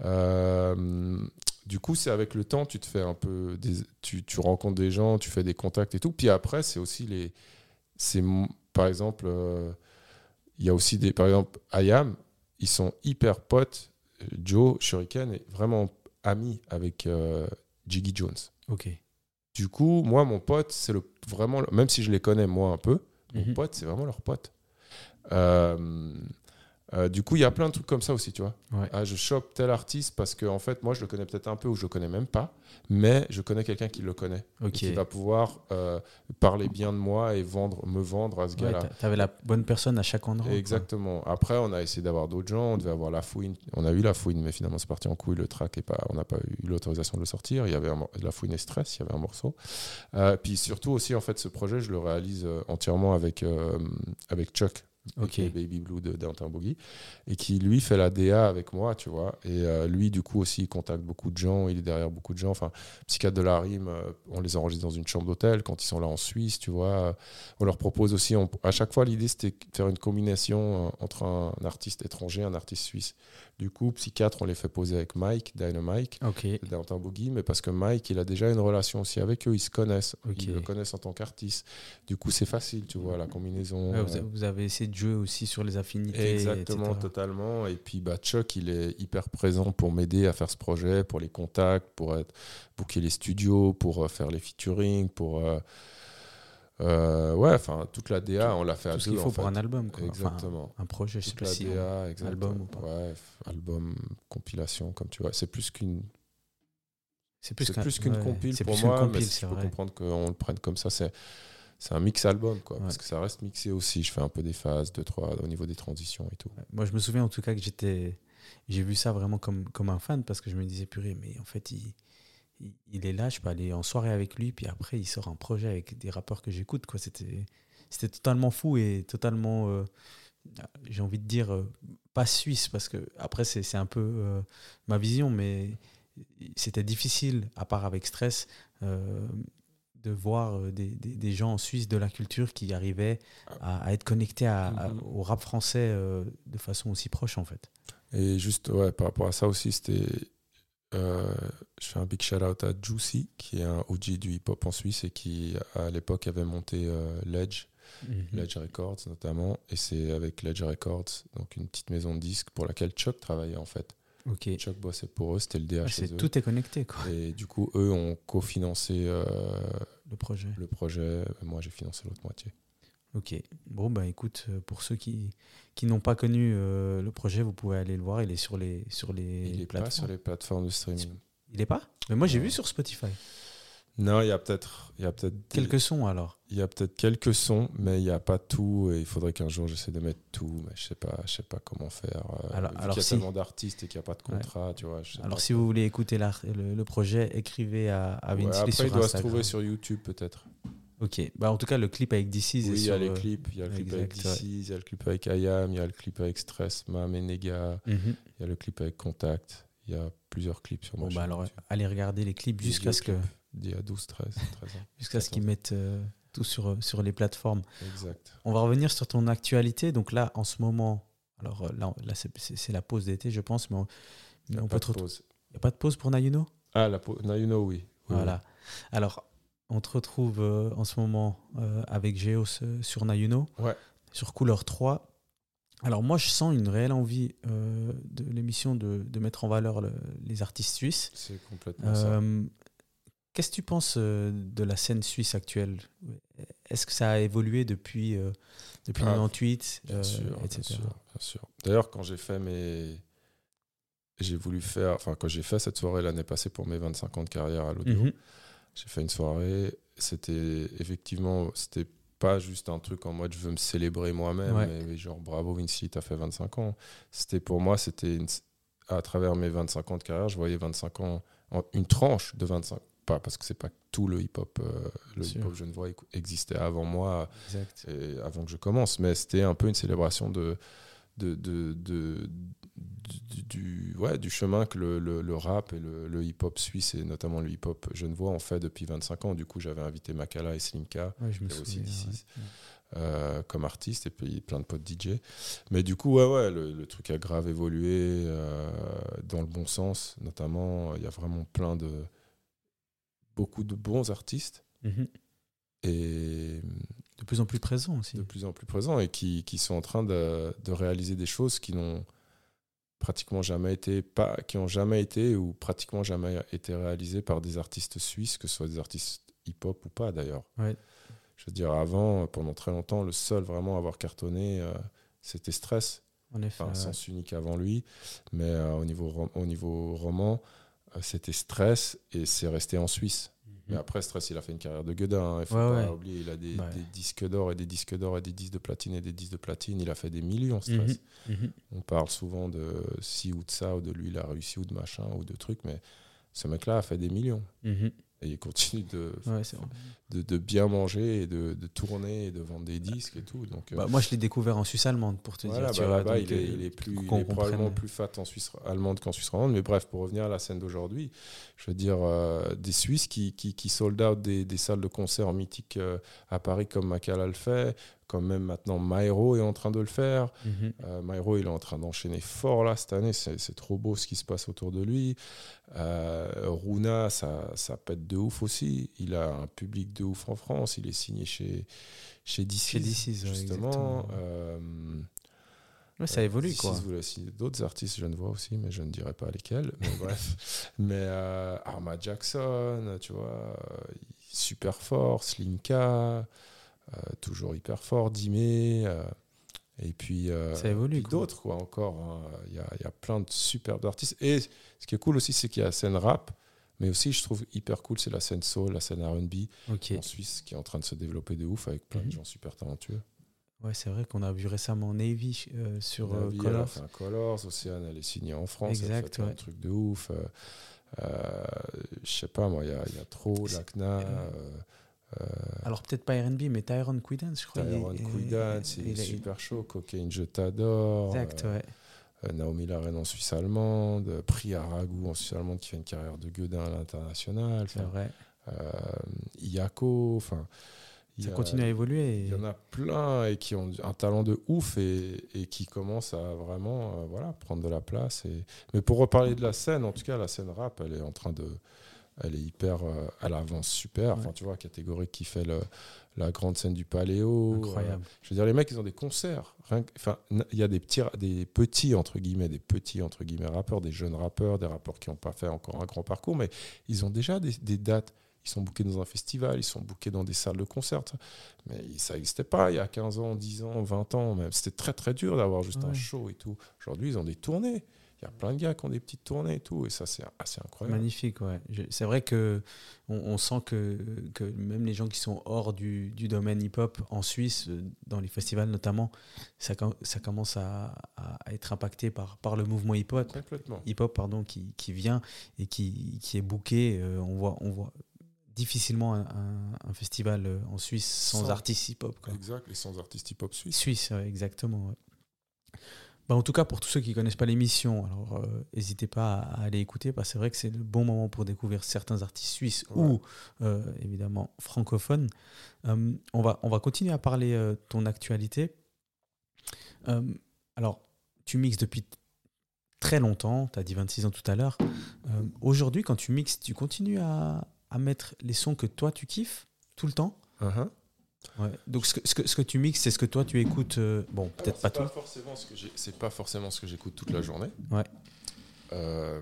Euh, du coup, c'est avec le temps, tu te fais un peu, des, tu, tu rencontres des gens, tu fais des contacts et tout. Puis après, c'est aussi les, c'est par exemple, euh, il y a aussi des, par exemple, Ayam, ils sont hyper potes. Joe Shuriken est vraiment ami avec euh, Jiggy Jones. Ok. Du coup, moi, mon pote, c'est le, vraiment, même si je les connais moi un peu, mon Mhm. pote, c'est vraiment leur pote. Euh, euh, du coup, il y a plein de trucs comme ça aussi, tu vois. Ouais. Ah, je chope tel artiste parce que, en fait, moi, je le connais peut-être un peu ou je le connais même pas, mais je connais quelqu'un qui le connaît. qui va pouvoir euh, parler bien de moi et vendre, me vendre à ce Ouais, gars-là. t'a- T'avais la bonne personne à chaque endroit. quoi. Exactement. Après, on a essayé d'avoir d'autres gens. On devait avoir la fouine. On a eu la fouine, mais finalement, c'est parti en couille. Le track pas. On n'a pas eu l'autorisation de le sortir. Il y avait un la fouine et stress. Il y avait un morceau. Euh, puis surtout aussi, en fait, ce projet, je le réalise entièrement avec avec Chuck. Ok. aka Baby Blue de Downtown Boogie et qui lui fait la DA avec moi tu vois. Et euh, lui du coup aussi il contacte beaucoup de gens il est derrière beaucoup de gens. Enfin psychiatre de la rime euh, on les enregistre dans une chambre d'hôtel. Quand ils sont là en Suisse tu vois on leur propose aussi on- à chaque fois l'idée c'était de faire une combinaison euh, entre un, artiste étranger et un artiste suisse. Du coup psychiatre on les fait poser avec Mike Dynamite Ok. de Downtown Boogie mais parce que Mike il a déjà une relation aussi avec eux ils se connaissent. Ils le connaissent en tant qu'artiste. Du coup c'est facile tu vois la combinaison Ouais, vous, vous avez essayé de jouer aussi sur les affinités. Exactement, etc. totalement. Et puis bah, Chuck, il est hyper présent pour m'aider à faire ce projet, pour les contacts, pour être, booker les studios, pour euh, faire les featuring, pour. euh, euh, ouais, enfin, toute la DA, on l'a fait à Tout ce deux. qu'il faut pour fait. un album. Quoi. Enfin, Exactement. un projet, je sais pas si. DA, exactement. album ou pas. Ouais, album, compilation, comme tu vois. C'est plus qu'une C'est plus qu'une ouais, compile pour moi, compile, mais il faut vrai. comprendre qu'on le prenne comme ça. C'est c'est un mix album, quoi, parce que ça reste mixé aussi. Je fais un peu des phases, deux, trois, au niveau des transitions et tout. Moi, je me souviens en tout cas que j'étais. J'ai vu ça vraiment comme, comme un fan parce que je me disais, purée, mais en fait, il, il, il est là, je peux aller en soirée avec lui, puis après, il sort un projet avec des rappeurs que j'écoute. quoi. C'était c'était totalement fou et totalement, euh, j'ai envie de dire, euh, pas suisse, parce que après, c'est c'est un peu euh, ma vision, mais c'était difficile, à part avec stress, euh, de voir euh, des, des, des gens en Suisse de la culture qui arrivaient à, à être connectés à- à- Mhm. au rap français euh, de façon aussi proche, en fait. Et juste, ouais, par rapport à ça aussi, c'était. euh, je fais un big shout out à Juicy, qui est un OG du hip-hop en Suisse et qui, à l'époque, avait monté euh, Ledge, Ledge Records notamment. Et c'est avec Ledge Records, donc une petite maison de disques pour laquelle Chuck travaillait en fait. Ok. Chuck bossait pour eux, c'était le chez c'est- eux. tout est connecté, quoi, Et du coup, eux ont cofinancé euh, le projet. le projet. Moi, j'ai financé l'autre moitié. Ok. Bon, bah écoute, euh, pour ceux qui, qui n'ont pas connu euh, le projet, vous pouvez aller le voir. Il est sur les, sur les Il est pas plateformes. sur les plateformes de streaming. Il est pas? Mais moi, j'ai vu sur Spotify. Non, il y a peut-être, il des- Quelques sons, alors. Il y a peut-être quelques sons, mais il n'y a pas tout. Et il faudrait qu'un jour j'essaie de mettre tout, mais je sais pas, je sais pas comment faire. euh, Alors- alors qu'il y a si. tellement d'artistes et qu'il n'y a pas de contrat, tu vois. Alors, si vous voulez écouter le, le projet, écrivez à, à Ouais, Vinci après, sur il doit se trouver sur YouTube peut-être. Ok. Bah, en tout cas, le clip avec DC's est Oui, il y sur, a les euh, clips. Il y a le clip avec ouais. DC's, il y a le clip avec IAM, il y a le clip avec Stress, Mam et Nega, mhm. il y a le clip avec Contact. Il y a plusieurs clips sur Bon, bah chaîne alors, allez regarder les clips jusqu'à ce que clips d'il y a 12, 13, 13 ans. jusqu'à ce qu'ils 14. mettent euh, tout sur, euh, sur les plateformes. Exact. On va revenir sur ton actualité. Donc là, en ce moment, alors euh, là, là c'est- la pause d'été, je pense, mais on, a on pas peut de te. Il n'y a pas de pause pour Nayuno? Ah, la know, oui. Oui, Voilà. Alors, on te retrouve euh, en ce moment euh, avec Geos sur Nayuno, Ouais. sur Couleur 3. Alors moi, je sens une réelle envie euh, de l'émission de, de mettre en valeur le- les artistes suisses. C'est complètement ça. Qu'est-ce que tu penses euh, de la scène suisse actuelle? Est-ce que ça a évolué depuis, euh, depuis Ah, 98, Bien euh, sûr, bien etc. sûr, bien sûr. D'ailleurs, quand j'ai fait mes. J'ai voulu faire. Enfin, quand j'ai fait cette soirée l'année passée pour mes 25 ans de carrière à l'audio, Mhm. j'ai fait une soirée. C'était effectivement. C'était pas juste un truc en mode je veux me célébrer moi-même, Ouais. mais, mais genre bravo Vinci, t'as fait 25 ans. C'était pour moi, c'était une- à travers mes 25 ans de carrière, je voyais 25 ans, une tranche de 25 pas parce que c'est pas tout le hip-hop, euh, le hip-hop genevois existait avant moi, Exact. et avant que je commence, mais c'était un peu une célébration de, de, de, de- du, du- ouais, du chemin que le, le- le rap et le, le hip-hop suisse, et notamment le hip-hop genevois, ont fait depuis 25 ans. Du coup, j'avais invité Makala et Slimka Ouais, je me aussi ouais. euh, comme artiste, et puis plein de potes DJ. Mais du coup, ouais, ouais, le, le truc a grave évolué euh, dans le bon sens. Notamment, il y a vraiment plein de. Beaucoup de bons artistes. Mhm. Et De plus en plus présent aussi. de plus en plus présents et qui, qui sont en train de, de réaliser des choses qui n'ont pratiquement jamais été pas qui ont jamais été ou pratiquement jamais été réalisées par des artistes suisses que ce soit des artistes hip-hop ou pas d'ailleurs Ouais. je veux dire avant pendant très longtemps le seul vraiment à avoir cartonné euh, c'était Stress En effet. enfin ouais. sens unique avant lui mais euh, au niveau au niveau roman euh, c'était Stress et c'est resté en Suisse mais Mhm. après, Stress, il a fait une carrière de gueudin. hein. Il faut Ouais, pas ouais. oublier, il a des, Ouais. des disques d'or et des disques d'or et des disques de platine et des disques de platine. Il a fait des millions, Stress. Mhm. Mhm. On parle souvent de ci ou de ça, ou de lui, il a réussi, ou de machin, ou de trucs, mais ce mec-là a fait des millions. Mhm. Et il continue de, Ouais, de, de bien manger et de, de tourner et de vendre des disques et tout. Donc, euh, Bah, moi, je l'ai découvert en Suisse allemande, pour te voilà, dire. bah, là-bas, il, est, il est, plus, il qu'on est probablement plus fat en Suisse allemande qu'en Suisse romande. Mais bref, pour revenir à la scène d'aujourd'hui, je veux dire, euh, des Suisses qui, qui, qui sold out des, des salles de concert mythiques euh, à Paris comme Makala le fait, comme même maintenant Mairo est en train de le faire. Mhm. Euh, Mairo, il est en train d'enchaîner fort là cette année. C'est trop beau ce qui se passe autour de lui. Euh, Runa, ça, ça pète de ouf aussi. Il a un public de ouf en France. Il est signé chez, chez DC. Ouais, justement. Euh, Ouais, ça évolue, D'ici, quoi. d'autres artistes, je ne vois aussi, mais je ne dirai pas lesquels. Mais bref. Mais euh, Arma Jackson, tu vois, euh, super fort. Slinka, euh, toujours hyper fort. Dimé. euh, et puis, euh, puis d'autres, quoi, encore. hein. Il y, a, il y a plein de superbes artistes. Et ce qui est cool aussi, c'est qu'il y a la scène rap. Mais aussi, je trouve hyper cool, c'est la scène soul, la scène RB en Suisse qui est en train de se développer de ouf avec plein Mhm. de gens super talentueux. Ouais, c'est vrai qu'on a vu récemment Navy euh, sur euh, Navi, elle a Colors. fait un Colors, Océane, elle est signée en France, elle Exact, fait plein ouais. de ouf. euh, euh, je sais pas, moi, il y y a trop, euh, euh, euh, Alors peut-être pas R&B, mais Tyron Quidance, je crois. il- Quidance, c'est il est- super chaud, Cocaine, je t'adore. Exact, euh, ouais. euh, Naomi Larraine en Suisse allemande, euh, Priya Raghu en Suisse allemande qui fait une carrière de gueudin à l'international, C'est vrai. euh, Iyako, enfin. Ça a- continue à évoluer. Il y en a plein et qui ont un talent de ouf et, et qui commencent à vraiment euh, voilà, prendre de la place. Et... Mais pour reparler de la scène, en tout cas, la scène rap, elle est en train de. Elle est hyper. euh, elle avance super. Enfin, Ouais. tu vois, catégorique qui fait le- la grande scène du Paléo. Incroyable. Euh, je veux dire, les mecs, ils ont des concerts. Enfin, il y a des petits, des petits, entre guillemets, des petits, entre guillemets, rappeurs, des jeunes rappeurs, des rappeurs qui n'ont pas fait encore un grand parcours, mais ils ont déjà des, des dates. Ils sont bookés dans un festival, ils sont bookés dans des salles de concert. Mais ça n'existait pas il y a 15 ans, 10 ans, 20 ans même. C'était très très dur d'avoir juste un show et tout. Aujourd'hui, ils ont des tournées. Il y a plein de gars qui ont des petites tournées et tout. Et ça, c'est assez incroyable. Magnifique, ouais. C'est vrai que on, on sent que, que même les gens qui sont hors du, du domaine hip-hop en Suisse, euh, dans les festivals notamment, ça, ça commence à, à être impacté par, par le mouvement hip-hop, Complètement. hip-hop pardon, qui, qui vient et qui, qui est booké. Euh, on, voit, on voit difficilement un, un- un festival euh, en Suisse sans, Sans- artistes hip-hop. Exact. Les sans artistes hip-hop. Suisse, ouais, exactement. ouais. Bah, en tout cas, pour tous ceux qui connaissent pas l'émission, alors euh, n'hésitez pas à, à aller écouter, parce que c'est vrai que c'est le bon moment pour découvrir certains artistes suisses Ouais. ou euh, évidemment francophones. Euh, on, va, on va continuer à parler de ton actualité. Alors, tu mixes depuis très longtemps, tu as dit 26 ans tout à l'heure. Aujourd'hui, quand tu mixes, tu continues à, à mettre les sons que toi tu kiffes tout le temps? Uh-huh. Ouais. Donc ce que, ce, que, ce que tu mixes, c'est ce que toi tu écoutes. euh, bon, peut-être c'est pas tout. c'est pas forcément ce que j'écoute toute la journée. Ouais. Euh,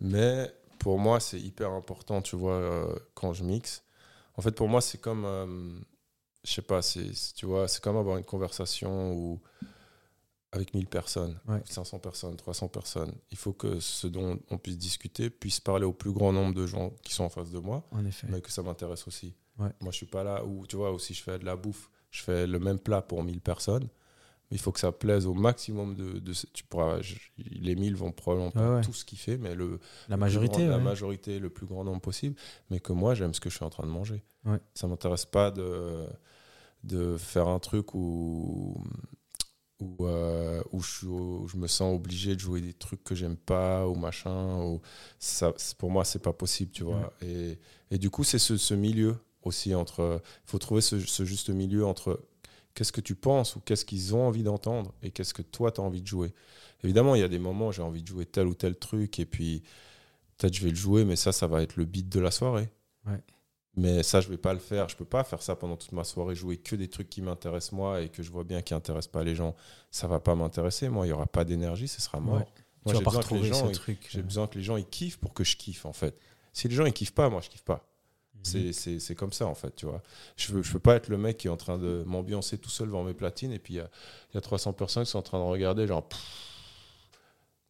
mais pour moi, c'est hyper important, tu vois, euh, quand je mixe. En fait, pour moi, c'est comme, je sais pas, c'est, c'est- tu vois, c'est comme avoir une conversation où avec 1000 personnes, Ouais. 500 personnes, 300 personnes. Il faut que ce dont on puisse discuter puisse parler au plus grand nombre de gens qui sont en face de moi En effet. mais que ça m'intéresse aussi. Ouais. Moi, je suis pas là où, tu vois, aussi je fais de la bouffe, je fais le même plat pour 1000 personnes, mais il faut que ça plaise au maximum de. de tu pourras, je- les 1000 vont probablement pas Ouais, ouais. tout kiffer, mais le, La le majorité, grand- la majorité, le plus grand nombre possible, mais que moi, j'aime ce que je suis en train de manger. Ça m'intéresse pas de, de faire un truc où. Où, euh, où, je, où je me sens obligé de jouer des trucs que j'aime pas ou machin ou ça pour moi c'est pas possible tu vois et, et du coup c'est ce, ce milieu aussi entre il faut trouver ce, ce juste milieu entre qu'est-ce que tu penses ou qu'est-ce qu'ils ont envie d'entendre et qu'est-ce que toi tu as envie de jouer évidemment il y a des moments où j'ai envie de jouer tel ou tel truc et puis peut-être je vais le jouer mais ça ça va être le beat de la soirée Ouais. mais ça je vais pas le faire je peux pas faire ça pendant toute ma soirée jouer que des trucs qui m'intéressent moi et que je vois bien qui intéressent pas les gens ça va pas m'intéresser moi il y aura pas d'énergie ce sera mort Ouais. moi j'ai besoin que les gens ce ils- truc. j'ai besoin que les gens ils kiffent pour que je kiffe en fait si les gens ils kiffent pas moi je kiffe pas. C'est- c'est comme ça en fait tu vois je veux je peux pas être le mec qui est en train de m'ambiancer tout seul devant mes platines et puis il y y a 300 personnes qui sont en train de regarder genre pff,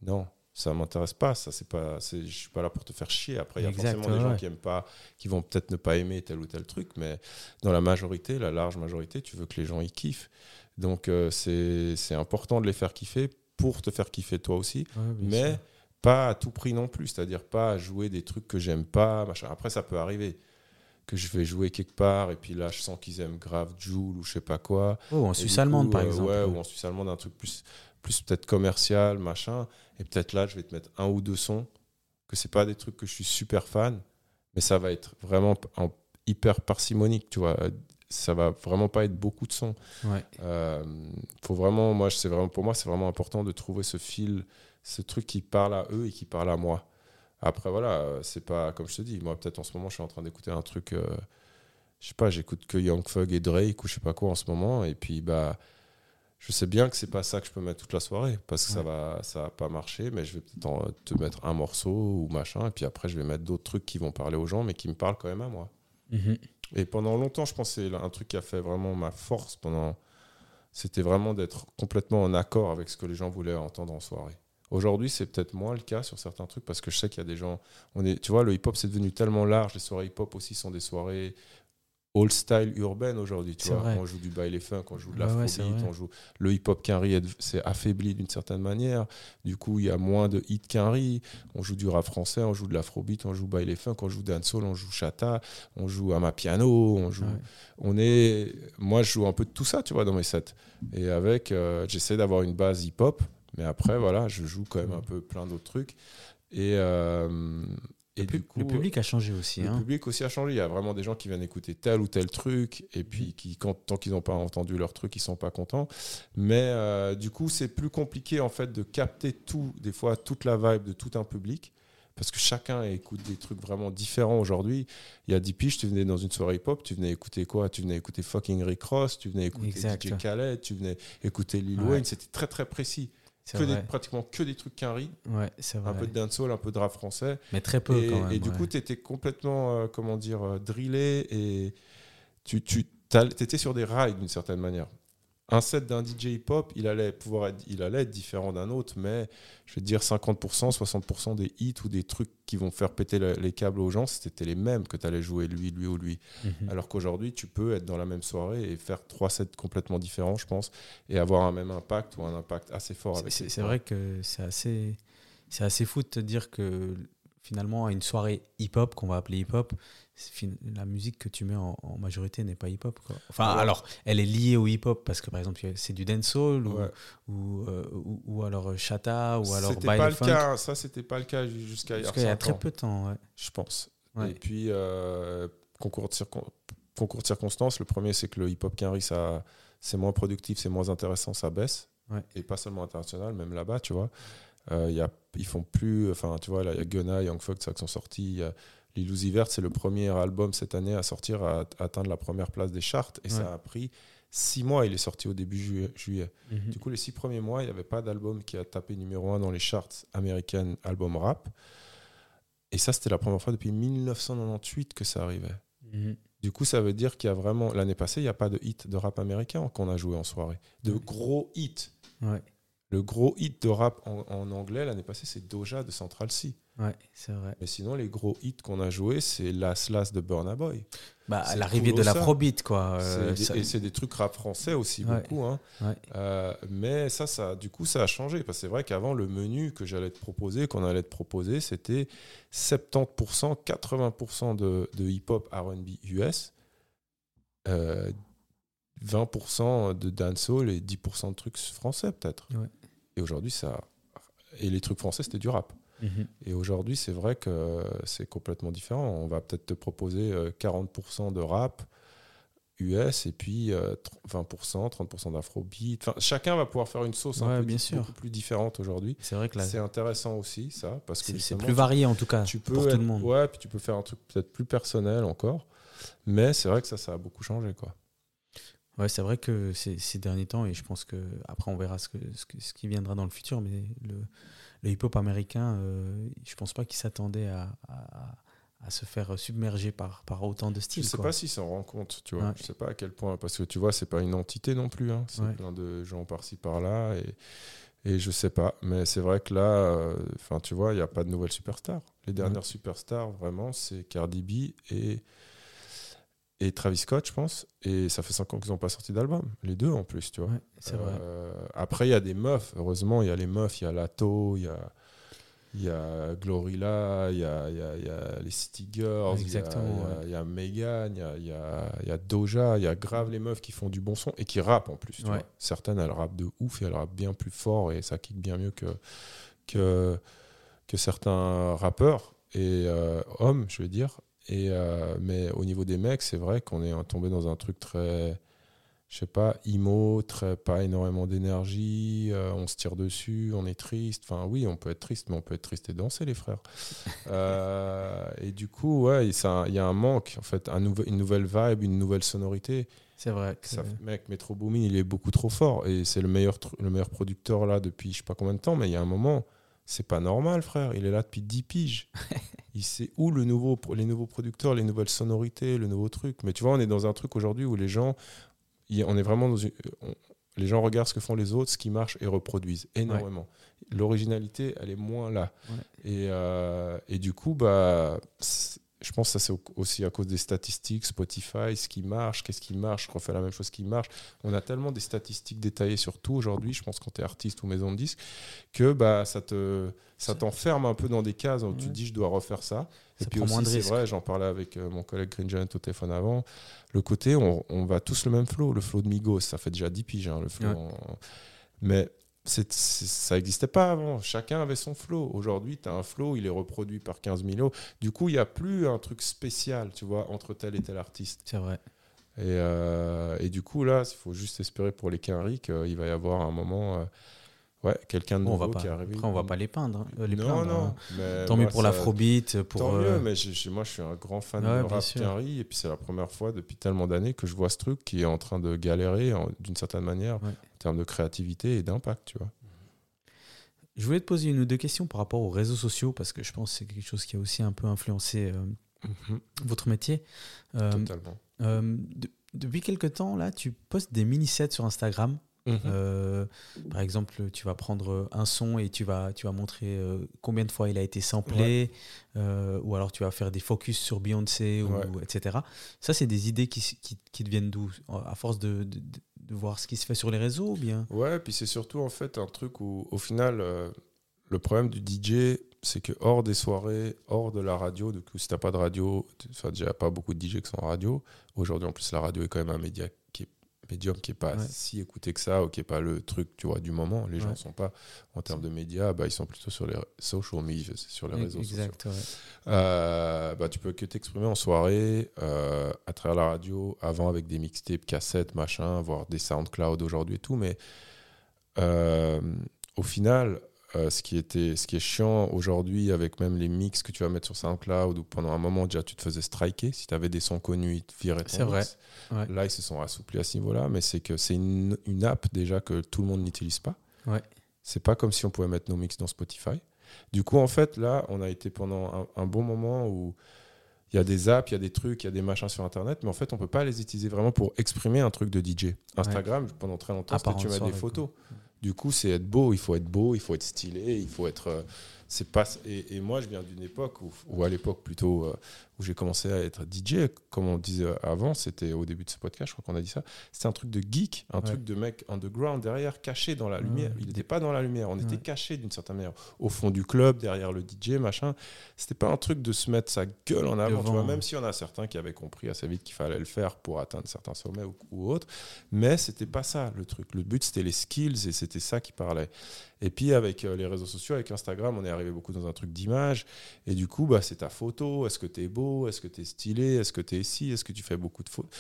non ça m'intéresse pas ça c'est pas je suis pas là pour te faire chier après il y a forcément des ouais. gens qui aiment pas qui vont peut-être ne pas aimer tel ou tel truc mais dans la majorité la large majorité tu veux que les gens y kiffent donc euh, c'est important de les faire kiffer pour te faire kiffer toi aussi ouais, mais sûr. pas à tout prix non plus, c'est-à-dire pas à jouer des trucs que j'aime pas. Machin. Après, ça peut arriver que je vais jouer quelque part et puis là, je sens qu'ils aiment grave Joule ou je sais pas quoi. Oh, en Suisse allemande, coup, par euh, exemple. Ouais, ou en Suisse allemande, un truc plus, plus peut-être commercial, machin. Et peut-être là, je vais te mettre un ou deux sons, que c'est pas des trucs que je suis super fan, mais ça va être vraiment en hyper parcimonique, tu vois. Ça va vraiment pas être beaucoup de sons. Ouais. Euh, faut vraiment, moi, c'est vraiment, pour moi, c'est vraiment important de trouver ce fil, ce truc qui parle à eux et qui parle à moi. Après, voilà, euh, c'est pas comme je te dis. Moi, peut-être en ce moment, je suis en train d'écouter un truc. euh, je sais pas, j'écoute que Young Thug et Drake ou je sais pas quoi en ce moment. Et puis, bah, je sais bien que c'est pas ça que je peux mettre toute la soirée parce que ça va ça va pas marcher mais je vais peut-être te mettre un morceau ou machin et puis après je vais mettre d'autres trucs qui vont parler aux gens mais qui me parlent quand même à moi Mhm. et pendant longtemps je c'est un truc qui a fait vraiment ma force pendant c'était vraiment d'être complètement en accord avec ce que les gens voulaient entendre en soirée aujourd'hui c'est peut-être moins le cas sur certains trucs parce que je sais qu'il y a des gens on est tu vois le hip hop c'est devenu tellement large les soirées hip hop aussi sont des soirées all style urbaine aujourd'hui. Tu vois, vrai. on joue du baile funk, on joue de Ouais, ouais, l'afrobeat, c'est vrai. on joue le hip hop qu'un c'est affaibli d'une certaine manière. Du coup, il y a moins de hits qu'un. On joue du rap français, on joue de l'afrobeat, on joue baile funk, on joue dancehall, on joue chata, on joue à ma piano, on joue. Ouais. On est, moi, je joue un peu de tout ça, tu vois, dans mes sets. Et avec, euh, j'essaie d'avoir une base hip hop, mais après, voilà, je joue quand même un peu plein d'autres trucs. Et, euh, et Le, du coup, le public a changé aussi. le hein. public aussi a changé. Il y a vraiment des gens qui viennent écouter tel ou tel truc, et puis qui, quand, tant qu'ils n'ont pas entendu leur truc, ils sont pas contents. Mais euh, du coup, c'est plus compliqué en fait de capter tout, des fois toute la vibe de tout un public, parce que chacun écoute des trucs vraiment différents aujourd'hui. Il y a 10 piges, tu venais dans une soirée hip-hop, tu venais écouter quoi? Tu venais écouter fucking Rick Ross, tu venais écouter Exact. DJ Khaled, tu venais écouter Lil Ouais. Wayne. C'était très très précis. Que des- pratiquement que des trucs qu'un Ouais, c'est vrai. un peu de dancehall, un peu de rap français. Mais très peu Et, quand même. et du ouais. coup, tu étais complètement, euh, comment dire, euh, drillé et tu, tu étais sur des rails d'une certaine manière. Un set d'un DJ hip-hop, il allait, pouvoir être, il allait être différent d'un autre, mais je vais te dire 50%, 60% des hits ou des trucs qui vont faire péter le- les câbles aux gens, c'était les mêmes que tu allais jouer lui, lui ou lui. Mhm. Alors qu'aujourd'hui, tu peux être dans la même soirée et faire trois sets complètement différents, je pense, et avoir un même impact ou un impact assez fort. C'est- vrai que c'est assez, c'est assez fou de te dire que finalement, à une soirée hip-hop, qu'on va appeler hip-hop, la musique que tu mets en, en majorité n'est pas hip-hop. Enfin, Ouais. alors, elle est liée au hip-hop parce que par exemple, il c'est du dancehall ou, Ouais. ou, euh, ou, ou alors euh, chata ou alors C'était pas le funk. cas, ça c'était pas le cas jusqu'à hier. qu'il y a très peu de temps. Ouais. je pense. Et puis, euh, concours, de circon- concours de circonstances, le premier, c'est que le hip-hop Quinry, ça, c'est moins productif, c'est moins intéressant, ça baisse. Et pas seulement international, même là-bas, tu vois. Euh, il y a, ils font plus, enfin, tu vois, il y a Gunna, Young Thug, ça qui sont sortis. Il y a Lil Uzi Vert, c'est le premier album cette année à sortir, à, à atteindre la première place des charts. Et Ouais. ça a pris six mois. Il est sorti au début juillet. Mhm. Du coup, les six premiers mois, il n'y avait pas d'album qui a tapé numéro un dans les charts américaines album rap. Et ça, c'était la première fois depuis 1998 que ça arrivait. Mhm. Du coup, ça veut dire qu'il y a vraiment. L'année passée, il n'y a pas de hit de rap américain qu'on a joué en soirée. De Ouais. gros hits. Ouais, Le gros hit de rap en, en anglais l'année passée, c'est Doja de Central C. ouais, c'est vrai. Mais sinon, les gros hits qu'on a joués, c'est Las Las de Burna Boy. Bah, l'arrivée de colossal. l'afrobeat, quoi. euh, C'est des- ça- Et c'est des trucs rap français aussi, Ouais. beaucoup. hein. Ouais. Euh, mais ça, ça, du coup, ça a changé. Parce que c'est vrai qu'avant, le menu que j'allais te proposer, qu'on allait te proposer, c'était 70%, 80% de, de hip-hop RB US, euh, 20% de dancehall et 10% de trucs français, peut-être. Ouais. Et aujourd'hui, ça. Et les trucs français, c'était du rap. Et aujourd'hui, c'est vrai que c'est complètement différent. On va peut-être te proposer euh, 40% de rap US et puis euh, 20%, 30% d'afrobeat. Enfin, chacun va pouvoir faire une sauce Ouais, un peu bien di- sûr. beaucoup plus différente aujourd'hui. C'est vrai que là, C'est intéressant aussi, ça, parce que c'est plus varié en tout cas tu peux pour être- tout le monde. Ouais, puis tu peux faire un truc peut-être plus personnel encore. Mais c'est vrai que ça, ça a beaucoup changé, quoi. Ouais, c'est vrai que ces, ces derniers temps, et je pense que après on verra ce, que, ce, que- ce qui viendra dans le futur, mais le, le hip-hop américain, euh, je pense pas qu'il s'attendait à, à, à se faire submerger par, par autant de Je styles. sais quoi. pas s'ils s'en rendent compte, tu vois. Ouais. Je sais pas à quel point, parce que tu vois, c'est pas une entité non plus. hein. C'est Ouais. plein de gens par-ci par-là et et je sais pas. Mais c'est vrai que là, euh, enfin, tu vois, il y a pas de nouvelles superstars. Les dernières superstars, vraiment, c'est Cardi B et et Travis Scott, je pense. Et ça fait 5 ans qu'ils n'ont pas sorti d'album. Les deux en plus, tu vois. Ouais, c'est vrai. Euh, après, il y a des meufs. Heureusement, il y a les meufs. Il y a Lato, il y a, y a Glorilla, il y a, y a- y a les City Girls, il y a- ouais. y Megan, il y a, il y Doja, il y a grave les meufs qui font du bon son et qui rappent en plus. tu Ouais. vois. Certaines, elles rappent de ouf et elles rappent bien plus fort et ça kick bien mieux que, que, que certains rappeurs et euh, hommes, je veux dire. Et, euh, mais au niveau des mecs, c'est vrai qu'on est tombé dans un truc très je sais pas, IMO, très, pas énormément d'énergie, euh, on se tire dessus, on est triste. Enfin, oui, on peut être triste, mais on peut être triste et danser, les frères. Euh, et du coup, ouais, il y a un manque, en fait, un une nouvelle vibe, une nouvelle sonorité. C'est vrai. Ça, mec, Metro Boomin, il est beaucoup trop fort et c'est le meilleur, le meilleur producteur là depuis je sais pas combien de temps, mais il y a un moment, c'est pas normal, frère. Il est là depuis 10 piges. il sait où le nouveau, les nouveaux producteurs, les nouvelles sonorités, le nouveau truc. Mais tu vois, on est dans un truc aujourd'hui où les gens on est vraiment dans les gens regardent ce que font les autres, ce qui marche et reproduisent énormément. L'originalité, elle est moins là. Et, euh, et, du coup, bah, je pense que ça c'est aussi à cause des statistiques, Spotify, ce qui marche, qu'est-ce qui marche, je refais la même chose qui marche. On a tellement des statistiques détaillées sur tout aujourd'hui, je pense quand tu es artiste ou maison de disque, que bah, ça te ça t'enferme un peu dans des cases où tu te dis je dois refaire ça. et puis aussi, c'est vrai, j'en parlais avec euh, mon collègue Green Giant au téléphone avant, le côté, on, on, va tous le même flow, le flow de Migos, ça fait déjà 10 piges, hein, le flow. Mais ça n'existait pas avant. Chacun avait son flow. Aujourd'hui, tu as un flow, il est reproduit par 15 000 Du coup, il n'y a plus un truc spécial, tu vois, entre tel et tel artiste. C'est vrai. Et, euh, et, du coup, là, il faut juste espérer pour les Quinric, euh, il va y avoir un moment. Euh, Ouais, quelqu'un de nouveau qui est arrivé. Après, on va pas les peindre. Hein, euh, les non, non. Hein. Tant mieux pour l'afrobeat. Pour, tant mieux, euh, mais moi, je suis un grand fan de rap et puis c'est la première fois depuis tellement d'années que je vois ce truc qui est en train de galérer d'une certaine manière en termes de créativité et d'impact, tu vois. Je voulais te poser une ou deux questions par rapport aux réseaux sociaux, parce que je pense que c'est quelque chose qui a aussi un peu influencé euh, mhm. votre métier. Totalement. depuis quelque temps, là, tu postes des mini-sets sur Instagram. Mhm. Euh, par exemple, tu vas prendre un son et tu vas, tu vas montrer euh, combien de fois il a été samplé, euh, ou alors tu vas faire des focus sur Beyoncé, ou, etc. Ça, c'est des idées qui, qui, qui deviennent d'où? À force de, de, de, voir ce qui se fait sur les réseaux ou bien? Ouais, puis c'est surtout en fait un truc où, au final, le problème du DJ, c'est que hors des soirées, hors de la radio, du coup, si t'as pas de radio, enfin, déjà pas beaucoup de DJ qui sont en radio. Aujourd'hui, en plus, la radio est quand même un média médium qui est pas si écouté que ça ou qui est pas le truc tu vois du moment. Les gens sont pas en termes de médias bah ils sont plutôt sur les social media sur les réseaux exact, sociaux euh, bah tu peux que t'exprimer en soirée euh, à travers la radio avant avec des mixtapes cassettes machin voire des SoundCloud aujourd'hui et tout mais euh, au final euh, ce, qui était, ce qui est chiant aujourd'hui avec même les mix que tu vas mettre sur SoundCloud ou pendant un moment déjà tu te faisais striker si tu avais des sons connus ils te viraient ton vrai. Là ils se sont assouplis à ce niveau-là mais c'est que c'est une, une, app déjà que tout le monde n'utilise pas. Ouais. C'est pas comme si on pouvait mettre nos mix dans Spotify. Du coup en fait là on a été pendant un, bon moment où il y a des apps, il y a des trucs, il y a des machins sur Internet, mais en fait, on peut pas les utiliser vraiment pour exprimer un truc de DJ. Instagram, pendant très longtemps, c'était tu mets des photos. Du coup, c'est être beau, il faut être beau, il faut être stylé, il faut être. Euh, c'est pas et, moi je viens d'une époque où, ou à l'époque plutôt euh, où j'ai commencé à être DJ comme on disait avant c'était au début de ce podcast je crois qu'on a dit ça c'était un truc de geek un truc de mec underground derrière caché dans la lumière. Il n'était pas dans la lumière on était caché d'une certaine manière au fond du club derrière le DJ machin. C'était pas un truc de se mettre sa gueule en avant tu vois, même si on a certains qui avaient compris assez vite qu'il fallait le faire pour atteindre certains sommets ou, ou autres mais c'était pas ça le truc. Le but c'était les skills et c'était ça qui parlait. Et puis avec euh, les réseaux sociaux, avec Instagram, on est arrivé beaucoup dans un truc d'image. Et du coup, bah, c'est ta photo. Est-ce que tu es beau? Est-ce que tu es stylé Est-ce que tu es ici Est-ce que tu fais beaucoup de photos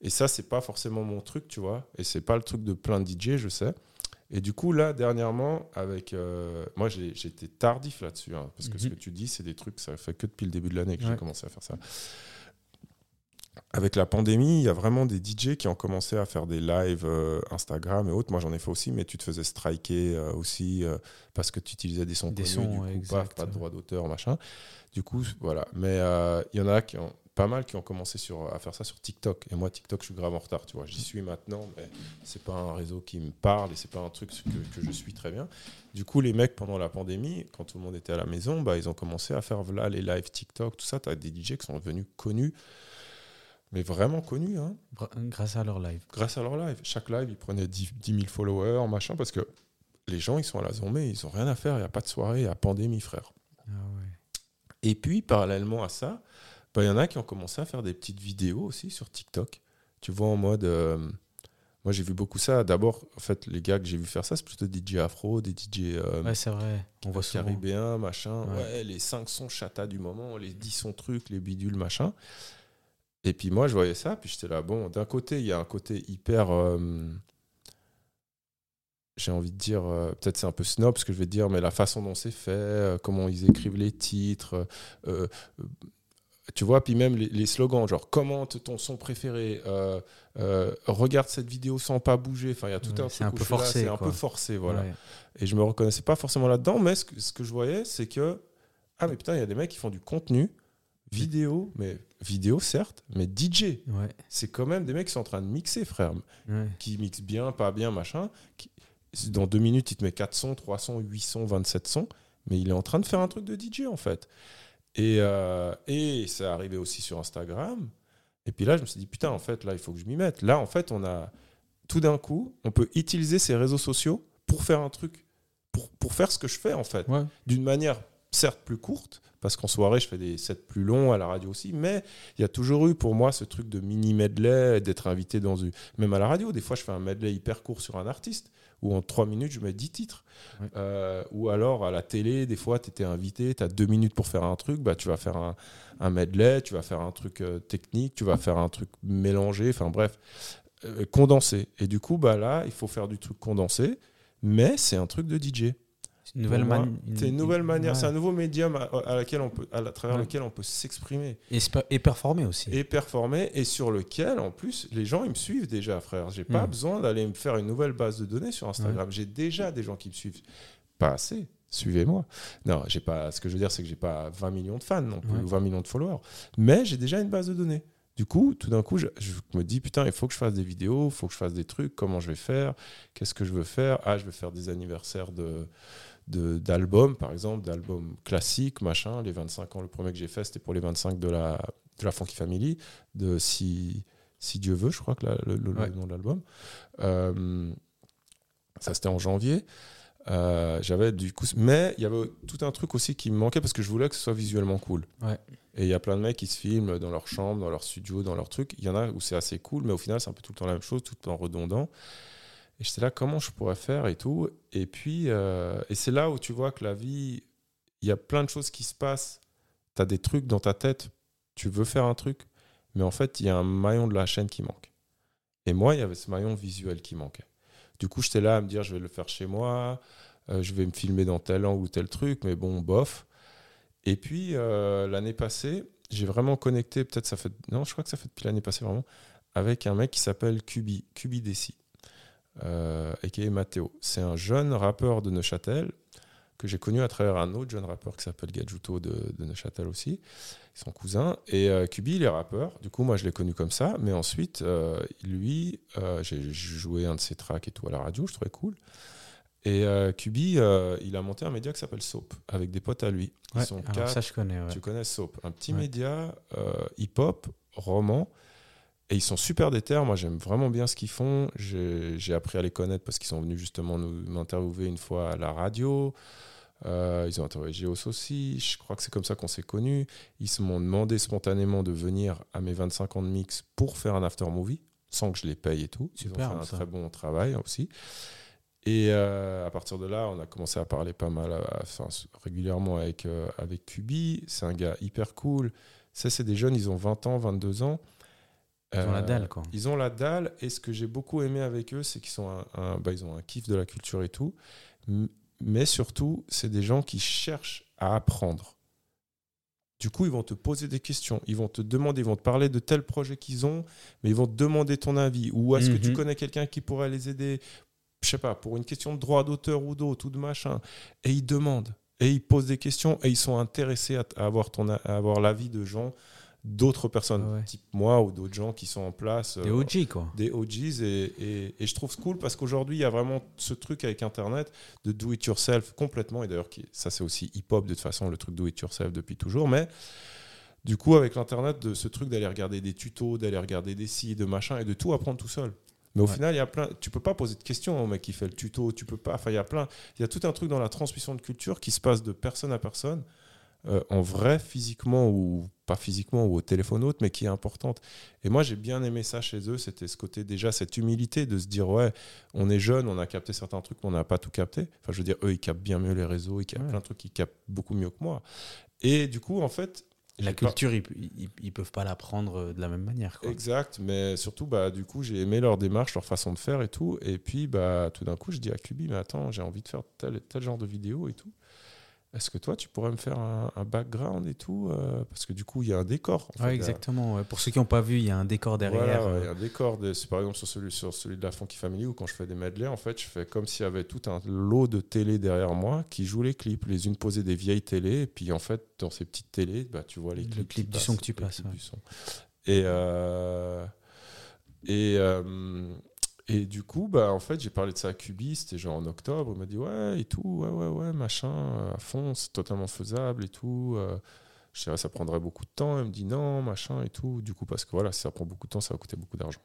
Et ça, c'est pas forcément mon truc, tu vois. Et c'est pas le truc de plein de DJ, je sais. Et du coup, là, dernièrement, avec. Euh, moi, j'étais tardif là-dessus. Hein, parce que ce mhm. que tu dis, c'est des trucs, ça fait que depuis le début de l'année que j'ai commencé à faire ça avec la pandémie, il y a vraiment des DJ qui ont commencé à faire des lives euh, Instagram et autres. Moi, j'en ai fait aussi, mais tu te faisais striker euh, aussi parce que tu utilisais des sons des connus, sons, du coup, pas, pas, de droit d'auteur, machin. Du coup, voilà. Mais il y en a qui ont pas mal qui ont commencé sur, à faire ça sur TikTok. Et moi, TikTok, je suis grave en retard, tu vois. J'y suis maintenant, mais c'est pas un réseau qui me parle et c'est pas un truc que, que, je suis très bien. Du coup, les mecs, pendant la pandémie, quand tout le monde était à la maison, bah, ils ont commencé à faire là les lives TikTok, tout ça. Tu as des DJ qui sont devenus connus mais vraiment connus. Hein. Grâce à leur live. Grâce à leur live. Chaque live, ils prenaient 10, 000 followers, machin, parce que les gens, ils sont à la zombie, ils n'ont rien à faire, il n'y a pas de soirée, il y a pandémie, frère. Ah ouais. Et puis, parallèlement à ça, bah, il y en a qui ont commencé à faire des petites vidéos aussi sur TikTok. Tu vois, en mode. Euh, moi, j'ai vu beaucoup ça. D'abord, en fait, les gars que j'ai vu faire ça, c'est plutôt des DJ afro, des DJ. Euh, ouais, c'est vrai. On voit caribéens, machin. Ouais. ouais. les 5 sons chata du moment, les 10 sons trucs, les bidules, machin. Et puis moi, je voyais ça, puis j'étais là, bon, d'un côté, il y a un côté hyper. euh, j'ai envie de dire, euh, peut-être c'est un peu snob ce que je vais dire, mais la façon dont c'est fait, euh, comment ils écrivent les titres, euh, tu vois, puis même les, les slogans, genre commente ton son préféré, regarde cette vidéo sans pas bouger. Enfin, il y a tout Ouais, un c'est truc un peu forcé, C'est un peu forcé, voilà. Ouais. Et je me reconnaissais pas forcément là-dedans, mais ce que, ce que je voyais, c'est que ah mais putain, il y a des mecs qui font du contenu vidéo, mais vidéo certes, mais DJ. Ouais. C'est quand même des mecs qui sont en train de mixer, frère, Ouais. qui mixent bien, pas bien, machin. Qui- dans deux minutes, il te met 4 sons, 3 sons, 8 sons, 27 sons, mais il est en train de faire un truc de DJ en fait. Et, euh, et c'est arrivé aussi sur Instagram. Et puis là, je me suis dit, putain, en fait, là, il faut que je m'y mette. Là, en fait, on a tout d'un coup, on peut utiliser ces réseaux sociaux pour faire un truc, pour, pour faire ce que je fais en fait Ouais. d'une manière certes plus courte, parce qu'en soirée, je fais des sets plus longs à la radio aussi, mais il y a toujours eu pour moi ce truc de mini medley, d'être invité dans une. Même à la radio, des fois, je fais un medley hyper court sur un artiste, où en trois minutes, je mets 10 titres. Ouais. Euh, ou alors à la télé, des fois, tu étais invité, tu as deux minutes pour faire un truc, bah, tu vas faire un, un medley, tu vas faire un truc euh, technique, tu vas faire un truc mélangé, enfin bref, euh, condensé. Et du coup, bah, là, il faut faire du truc condensé, mais c'est un truc de DJ. C'est une nouvelle moi, une nouvelle manière, ouais. c'est un nouveau médium à, à laquelle on peut, à, travers Ouais. lequel on peut s'exprimer Et, performer aussi. et performer, et sur lequel, en plus, les gens ils me suivent déjà, frère. J'ai pas Mm. besoin d'aller me faire une nouvelle base de données sur Instagram. J'ai déjà des gens qui me suivent. Pas assez. Suivez-moi. Non, j'ai pas. Ce que je veux dire, c'est que j'ai pas 20 millions de fans non plus, Ouais. ou 20 millions de followers. Mais j'ai déjà une base de données. Du coup, tout d'un coup, je, je me dis putain, il faut que je fasse des vidéos, il faut que je fasse des trucs. Comment je vais faire? Qu'est-ce que je veux faire? Ah, je veux faire des anniversaires de- d'albums, par exemple, d'albums classiques, machin. Les 25 ans, le premier que j'ai fait, c'était pour les 25 de la, de la Funky Family, de si, si Dieu veut, je crois que la- le, le- Ouais. nom de l'album. Euh, ça, c'était en janvier. Euh, j'avais du coup, mais il y avait tout un truc aussi qui me manquait parce que je voulais que ce soit visuellement cool. Ouais. Et il y a plein de mecs qui se filment dans leur chambre, dans leur studio, dans leur truc. Il y en a où c'est assez cool, mais au final, c'est un peu tout le temps la même chose, tout le temps redondant. Et j'étais là, comment je pourrais faire et tout. Et puis, euh, et c'est là où tu vois que la vie, il y a plein de choses qui se passent. Tu as des trucs dans ta tête, tu veux faire un truc, mais en fait, il y a un maillon de la chaîne qui manque. Et moi, il y avait ce maillon visuel qui manquait. Du coup, j'étais là à me dire, je vais le faire chez moi, euh, je vais me filmer dans tel angle ou tel truc, mais bon, bof. Et puis, euh, l'année passée, j'ai vraiment connecté, peut-être ça fait. Non, je crois que ça fait depuis l'année passée vraiment, avec un mec qui s'appelle Cubi, Cubi Desi, euh, et qui est Matteo. C'est un jeune rappeur de Neuchâtel que j'ai connu à travers un autre jeune rappeur qui s'appelle Gadjuto de, de Neuchâtel aussi, son cousin. Et euh, Cubi, il est rappeur. Du coup, moi, je l'ai connu comme ça. Mais ensuite, euh, lui, euh, j'ai joué un de ses tracks et tout à la radio, je trouvais cool. Et euh, euh, il a monté un média qui s'appelle Soap, avec des potes à lui. Ils Ouais, sont quatre. ça, je connais. ouais. Tu connais Soap, un petit Ouais. média hip-hop, roman. Et ils sont super déter. Moi, j'aime vraiment bien ce qu'ils font. J'ai appris à les connaître parce qu'ils sont venus justement nous m'interviewer une fois à la radio. Euh, ils ont interviewé Géos aussi. Je crois que c'est comme ça qu'on s'est connus. Ils m'ont demandé spontanément de venir à mes 25 ans de mix pour faire un after movie, sans que je les paye et tout. Ils Superbe, ont fait un ça. très bon travail aussi. Et euh, à partir de là, on a commencé à parler pas mal, euh, enfin, régulièrement avec, euh, avec Kubi. C'est un gars hyper cool. Ça, c'est des jeunes, ils ont 20 ans, 22 ans. Ils ont la Euh, dalle, quoi. Ils ont la dalle. Et ce que j'ai beaucoup aimé avec eux, c'est qu'ils sont un, un- bah, ils ont un kiff de la culture et tout. Mais surtout, c'est des gens qui cherchent à apprendre. Du coup, ils vont te poser des questions. Ils vont te demander, ils vont te parler de tel projet qu'ils ont, mais ils vont te demander ton avis. Ou est-ce que tu Mhm. connais quelqu'un qui pourrait les aider Je sais pas, pour une question de droit d'auteur ou d'autre, ou de machin. Et ils demandent. Et ils posent des questions et ils sont intéressés à, à avoir, ton, à avoir l'avis de gens, d'autres personnes, Ouais, type moi ou d'autres gens qui sont en place. Des euh, OG, quoi. des OGs et, et- et je trouve cool parce qu'aujourd'hui il y a vraiment ce truc avec internet de do it yourself complètement et d'ailleurs ça c'est aussi hip hop de toute façon le truc do it yourself depuis toujours mais du coup avec l'internet de ce truc d'aller regarder des tutos d'aller regarder des sites de machin et de tout apprendre tout seul mais au Ouais. final il y a plein tu peux pas poser de questions au mec qui fait le tuto tu peux pas enfin il y a plein il y a tout un truc dans la transmission de culture qui se passe de personne à personne euh, en vrai physiquement ou pas physiquement ou au téléphone autre mais qui est importante et moi, j'ai bien aimé ça chez eux. C'était ce côté, déjà, cette humilité de se dire, ouais, on est jeune, on a capté certains trucs, mais on n'a pas tout capté. Enfin, je veux dire, eux, ils captent bien mieux les réseaux, ils captent Ouais. plein de trucs, ils captent beaucoup mieux que moi. Et du coup, en fait, La pas- culture, ils, ils peuvent pas l'apprendre euh, de la même manière. Quoi. Exact, mais surtout, bah, du coup, j'ai aimé leur démarche, leur façon de faire et tout. Et puis, bah, tout d'un coup, je dis à Kubi, mais attends, j'ai envie de faire tel et tel genre de vidéo et tout. Est-ce que toi, tu pourrais me faire un, un background et tout euh, Parce que du coup, il y a un décor. en fait. Ouais, exactement. Pour ceux qui n'ont pas vu, il y a un décor derrière. Voilà, il y euh, a un décor. de- C'est par exemple sur celui, sur celui de la Funky Family où quand je fais des medley, en fait, je fais comme s'il y avait tout un lot de télé derrière moi qui joue les clips. Les unes posaient des vieilles télés et puis en fait, dans ces petites télés, bah, tu vois les Le clips. clip qui du son que tu passes, ouais. du son. Et, euh, et, euh, et du coup, bah, en fait, j'ai parlé de ça à Kubi, c'était genre en octobre. Il m'a dit ouais, et tout, ouais, ouais, ouais, machin, à fond, c'est totalement faisable et tout. euh. Je dirais, ça prendrait beaucoup de temps. Il me dit non, machin et tout. Du coup, parce que voilà, si ça prend beaucoup de temps, ça va coûter beaucoup d'argent.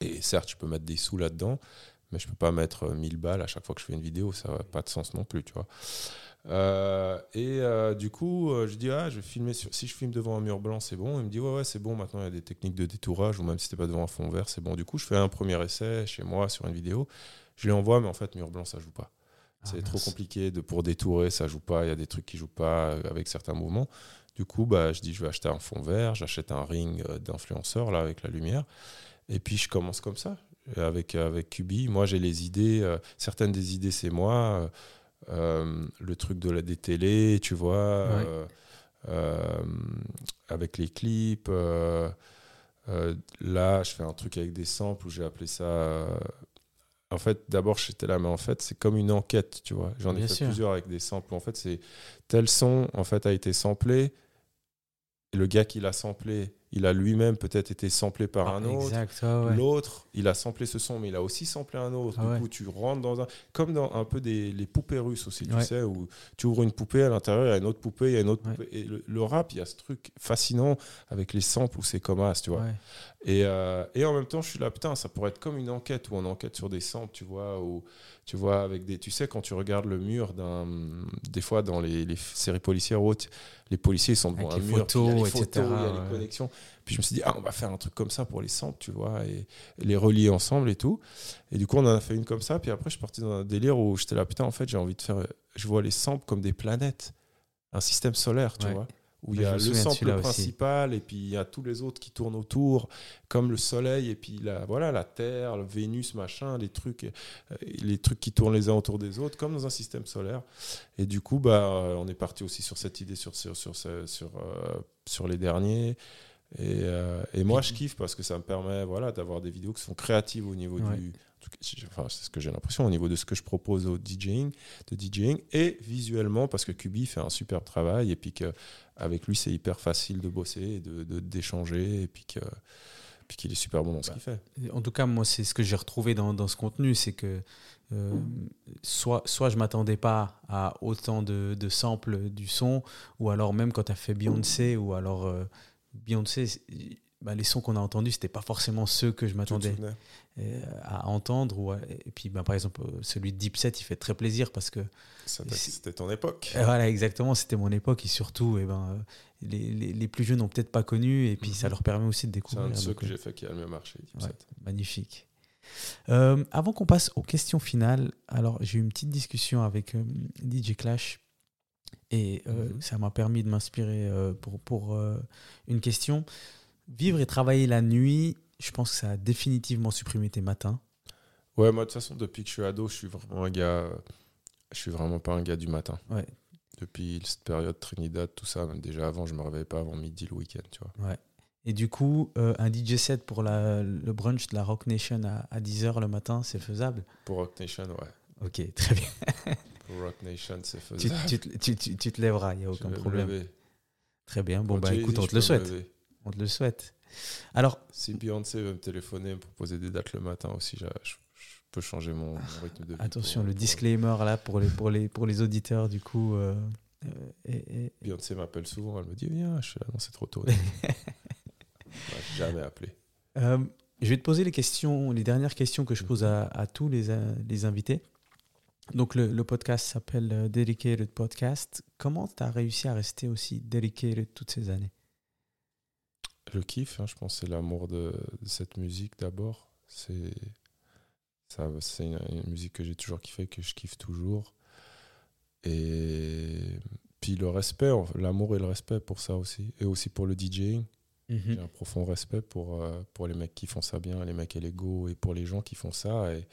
Et certes, je peux mettre des sous là-dedans, mais je peux pas mettre euh, 1000 balles à chaque fois que je fais une vidéo. Ça n'a pas de sens non plus, tu vois. Euh, et euh, du coup, euh, je dis, ah, je vais filmer sur... si je filme devant un mur blanc, c'est bon. Il me dit, ouais, ouais, c'est bon. Maintenant, il y a des techniques de détourage, ou même si t'es pas devant un fond vert, c'est bon. Du coup, je fais un premier essai chez moi sur une vidéo. Je lui envoie, mais en fait, mur blanc, ça joue pas. ah, C'est trop compliqué de, pour détourer, ça joue pas. Il y a des trucs qui jouent pas avec certains mouvements. Du coup, bah, je dis, je vais acheter un fond vert, j'achète un ring d'influenceur là avec la lumière, et puis je commence comme ça avec avec Kubi. Moi, j'ai les idées. certaines des idées, c'est moi. Euh, le truc de la des télés, tu vois, euh, euh, avec les clips. là, je fais un truc avec des samples où j'ai appelé ça. en fait, d'abord, j'étais là, mais en fait, c'est comme une enquête, tu vois. J'en ai Bien fait sûr. plusieurs avec des samples. En fait, c'est tel son, en fait, a été samplé. Et le gars qui l'a samplé, il a lui-même peut-être été samplé par Ah, un autre. Ouais. L'autre, il a samplé ce son, mais il a aussi samplé un autre. Ah du ouais. coup, tu rentres dans un. Comme dans un peu des les poupées russes aussi, tu sais, où tu ouvres une poupée, à l'intérieur, il y a une autre poupée, il y a une autre poupée. Et le, le rap, il y a ce truc fascinant avec les samples où c'est comme as, tu vois. Et, euh, et en même temps, je suis là, putain, ça pourrait être comme une enquête où on enquête sur des samples, tu vois, ou tu vois, avec des. Tu sais, quand tu regardes le mur d'un. Des fois, dans les, les séries policières ou autres, les policiers ils sont devant Avec un les mur, puis il y a les photos, photos, etc., il y a ouais. les connexions. Puis je me suis dit, ah, on va faire un truc comme ça pour les samples, tu vois, et, les relier ensemble et tout. Et du coup, on en a fait une comme ça. Puis après, je suis parti dans un délire où j'étais là, putain, en fait, j'ai envie de faire. Je vois les samples comme des planètes, un système solaire, tu Ouais. vois. Où il y a le sample aussi. principal et puis il y a tous les autres qui tournent autour, comme le Soleil et puis la, voilà, la Terre, le Vénus, machin, les trucs, euh, les trucs qui tournent les uns autour des autres, comme dans un système solaire. Et du coup, bah, euh, on est parti aussi sur cette idée sur, sur, sur, sur, euh, sur les derniers. Et, euh, et moi, je kiffe parce que ça me permet voilà, d'avoir des vidéos qui sont créatives au niveau Ouais. du. Enfin, c'est ce que j'ai l'impression au niveau de ce que je propose au DJing, de DJing et visuellement parce que Kubi fait un superbe travail et puis que avec lui c'est hyper facile de bosser, de de- d'échanger et puis que puis qu'il est super bon dans ce Bah, qu'il fait. En tout cas, moi, c'est ce que j'ai retrouvé dans, dans ce contenu, c'est que euh, soit, soit je m'attendais pas à autant de, de samples du son, ou alors même quand tu as fait Beyoncé, ou alors euh, Beyoncé, bah, les sons qu'on a entendus, c'était pas forcément ceux que je m'attendais euh, à entendre. Ou à- et puis, bah, par exemple, euh, celui de Deep Set, il fait très plaisir parce que Ça Et t'a- c'est- C'était ton époque. Euh, Voilà, exactement, c'était mon époque et surtout, eh ben, les, les- les plus jeunes n'ont peut-être pas connu et puis ça Mhm. leur permet aussi de C'est découvrir. un de ceux que j'ai fait qui a le mieux marché. Deep Ouais. Set. magnifique. Euh, avant qu'on passe aux questions finales, alors j'ai eu une petite discussion avec euh, DJ Clash et euh, Mhm. ça m'a permis de m'inspirer pour, pour une question. Vivre et travailler la nuit, je pense que ça a définitivement supprimé tes matins. Ouais, moi de toute façon depuis que je suis ado, je suis vraiment un gars. Je suis vraiment pas un gars du matin. Ouais. Depuis cette période Trinidad, tout ça, même déjà avant, je me réveillais pas avant midi le week-end, tu vois. Et du coup, euh, un DJ set pour la- le brunch de la Rock Nation à, à 10h le matin, c'est faisable? Pour Rock Nation, ouais. Ok, très bien. Pour Rock Nation, c'est faisable. tu te- tu- tu- tu te lèveras, il n'y a Je aucun me problème. lever. Très bien. Bon, bah écoute, on te le souhaite. On te le souhaite. Alors, Si Beyoncé veut me téléphoner, me proposer des dates le matin aussi, je, je- je peux changer mon, mon rythme de vie. attention, pour- le pour- disclaimer là pour les, pour les, pour les auditeurs, du coup. euh, euh, et- et- Beyoncé m'appelle souvent, elle me dit Viens, je suis là, non, c'est trop tôt. Jamais appelé. Euh, je vais te poser les questions, les dernières questions que je pose à, à tous les, euh, les invités. Donc, le, le podcast s'appelle euh, Dedicated Podcast. Comment tu as réussi à rester aussi dedicated toutes ces années? Le kiff, hein, je pense, c'est l'amour de, de cette musique d'abord. C'est une, une musique que j'ai toujours kiffé, que je kiffe toujours. Et puis le respect, l'amour et le respect pour ça aussi. Et aussi pour le DJing. Mhm. J'ai un profond respect pour, euh, pour les mecs qui font ça bien, les mecs et l'ego, et pour les gens qui font ça, et,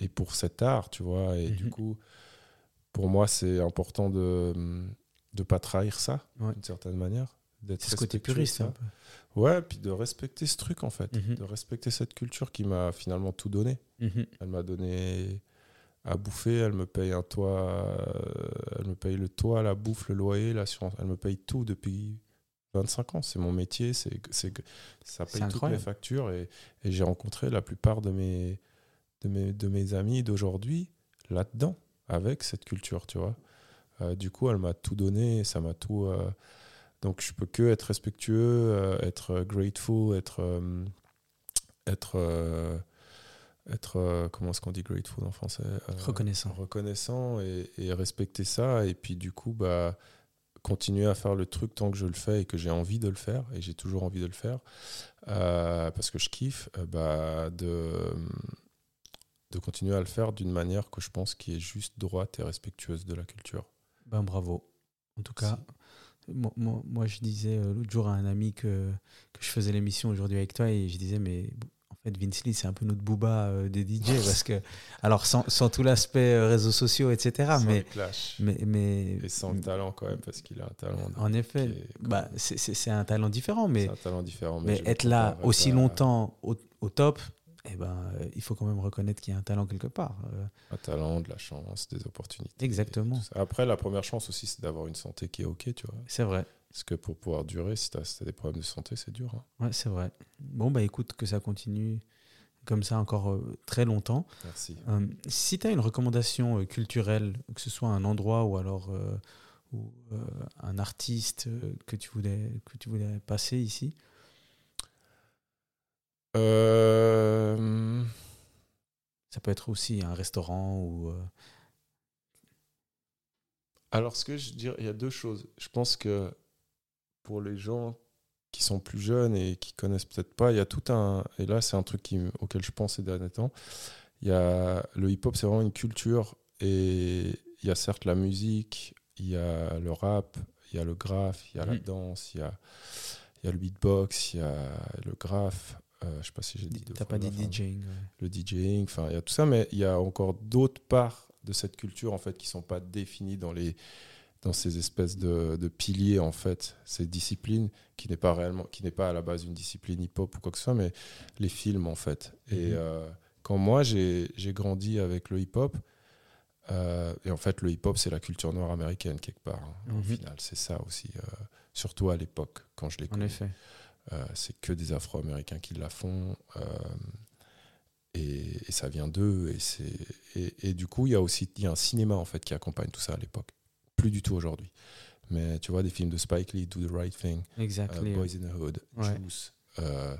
et pour cet art, tu vois. Et du Mhm. coup, pour moi, c'est important de ne pas trahir ça, Ouais. d'une certaine manière. C'est ce côté puriste ça. un peu. Ouais, puis de respecter ce truc, en fait. Mhm. De respecter cette culture qui m'a finalement tout donné. Mhm. Elle m'a donné à bouffer, elle me paye un toit, euh, elle me paye le toit, la bouffe, le loyer, l'assurance. Elle me paye tout depuis 25 ans. C'est mon métier, c'est, ça paye toutes mes factures. Et, et j'ai rencontré la plupart de mes, de mes, de mes amis d'aujourd'hui là-dedans, avec cette culture, tu vois. Euh, du coup, elle m'a tout donné, ça m'a tout. euh, donc, je peux que être respectueux, euh, être grateful, être. euh, être euh, être comment est-ce qu'on dit grateful en français Reconnaissant. reconnaissant et, et respecter ça et puis du coup bah continuer à faire le truc tant que je le fais et que j'ai envie de le faire et j'ai toujours envie de le faire euh, parce que je kiffe bah, de de continuer à le faire d'une manière que je pense qui est juste droite et respectueuse de la culture Ben bravo. En tout cas, moi, moi- moi, je disais euh, l'autre jour à un ami que, que je faisais l'émission aujourd'hui avec toi et je disais, mais en fait, Vince Lee, c'est un peu notre booba euh, des DJ parce que, alors sans, sans tout l'aspect euh, réseaux sociaux, etc., Sans mais, mais, mais et sans le talent quand même parce qu'il a un talent en effet, est bah, c'est- un talent différent, mais, un talent différent mais être là aussi à- longtemps au, au top, eh ben, euh, il faut quand même reconnaître qu'il y a un talent quelque part. Euh, un talent, de la chance, des opportunités. Exactement. Après, la première chance aussi, c'est d'avoir une santé qui est OK, tu vois. c'est vrai. Parce que pour pouvoir durer, si tu as, des problèmes de santé, c'est dur. hein. Ouais, c'est vrai. Bon, bah écoute, que ça continue comme ça encore euh, très longtemps. Merci. Si tu as une recommandation culturelle, que ce soit un endroit ou alors ou, un artiste que, tu voulais, que tu voulais passer ici, Euh, ça peut être aussi un restaurant ou. euh, Alors, ce que je dirais, il y a deux choses. Je pense que pour les gens qui sont plus jeunes et qui connaissent peut-être pas, il y a tout un. Et là, c'est un truc qui, auquel je pense ces derniers temps. Il y a le hip-hop, c'est vraiment une culture et il y a certes la musique, il y a le rap, il y a le graphe, il y a la Mhm. danse, il y a, il y a le beatbox, il y a le graphe. Euh, je sais pas si j'ai dit. T'as pas dit. DJing. ouais. le DJing, enfin il y a tout ça, mais il y a encore d'autres parts de cette culture en fait qui sont pas définies dans les dans ces espèces de, de piliers en fait, ces disciplines qui n'est pas réellement, qui n'est pas à la base une discipline hip-hop ou quoi que ce soit, mais les films en fait. Et Mhm. euh, quand moi j'ai grandi avec le hip-hop, euh, et en fait le hip-hop c'est la culture noire américaine quelque part. hein. Au Mhm. final, c'est ça aussi, euh, surtout à l'époque quand je l'ai En connu. effet. Euh, c'est que des Afro-Américains qui la font. euh, et, et ça vient d'eux. Et, et, et du coup, il y a aussi y a un cinéma en fait, qui accompagne tout ça à l'époque. Plus du tout aujourd'hui. Mais tu vois, des films de Spike Lee, Do the Right Thing, euh, Exactly. Boys in the Hood, Ouais. Juice, euh,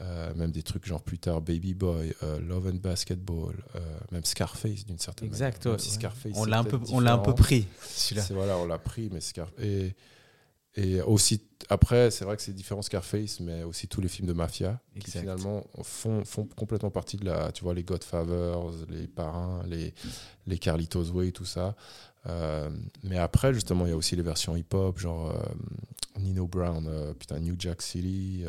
euh, même des trucs genre plus tard, Baby Boy, euh, Love and Basketball, euh, même Scarface d'une certaine exact. manière. ouais, si. Scarface, on l'a un peu, on l'a un peu pris celui-là. Voilà, on l'a pris, mais Scar et aussi après, c'est vrai que c'est différent Scarface, mais aussi tous les films de mafia qui finalement font, font complètement partie de la, tu vois, les Godfathers, les parrains, les les Carlitos Way, tout ça. Euh, mais après, justement, il y a aussi les versions hip-hop, genre euh, Nino Brown, euh, putain, New Jack City.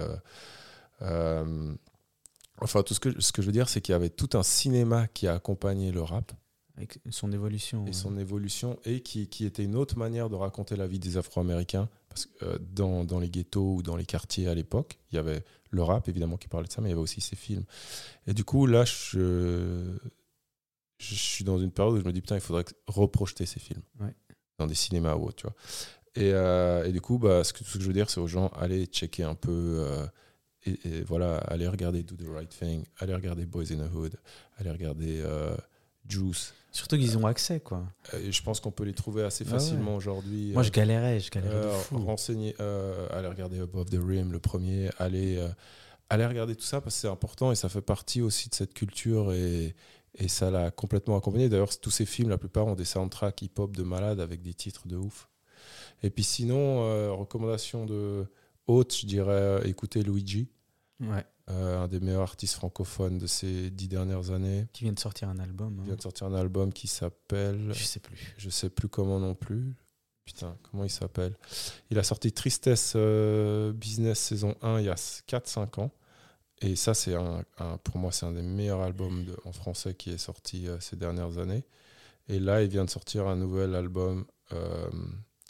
enfin, tout ce que, ce que je veux dire, c'est qu'il y avait tout un cinéma qui a accompagné le rap Avec son évolution. et ouais. son évolution et qui, qui était une autre manière de raconter la vie des Afro-Américains parce que euh, dans, dans les ghettos ou dans les quartiers à l'époque il y avait le rap évidemment qui parlait de ça mais il y avait aussi ces films. Et du coup là je, je suis dans une période où je me dis putain il faudrait reprojeter ces films. Ouais. dans des cinémas ou autre tu vois. Et, euh, et du coup bah, ce, que, ce que je veux dire c'est aux gens allez checker un peu euh, et, et voilà allez regarder Do the Right Thing allez regarder Boys in the Hood allez regarder euh, Juice Surtout qu'ils ont accès, quoi. et je pense qu'on peut les trouver assez Ah ouais. facilement aujourd'hui. Moi, Euh, je galérais, je galérais de euh, fou. renseigner, euh, allez regarder Above the Rim, le premier, allez, euh, allez regarder tout ça parce que c'est important et ça fait partie aussi de cette culture et, et ça l'a complètement accompagné. D'ailleurs, tous ces films, la plupart ont des soundtracks hip-hop de malade avec des titres de ouf. Et puis sinon, euh, recommandation de haute, je dirais euh, écouter Luigi, Ouais. Euh, un des meilleurs artistes francophones de ces dix dernières années. Qui vient de sortir un album. Il hein. vient de sortir un album qui s'appelle, Je sais plus. je sais plus comment non plus, Putain, comment il s'appelle? Il a sorti Tristesse euh, Business saison 1 il y a 4-5 ans. Et ça, c'est un, un- pour moi, c'est un des meilleurs albums de- en français qui est sorti euh, ces dernières années. Et là, il vient de sortir un nouvel album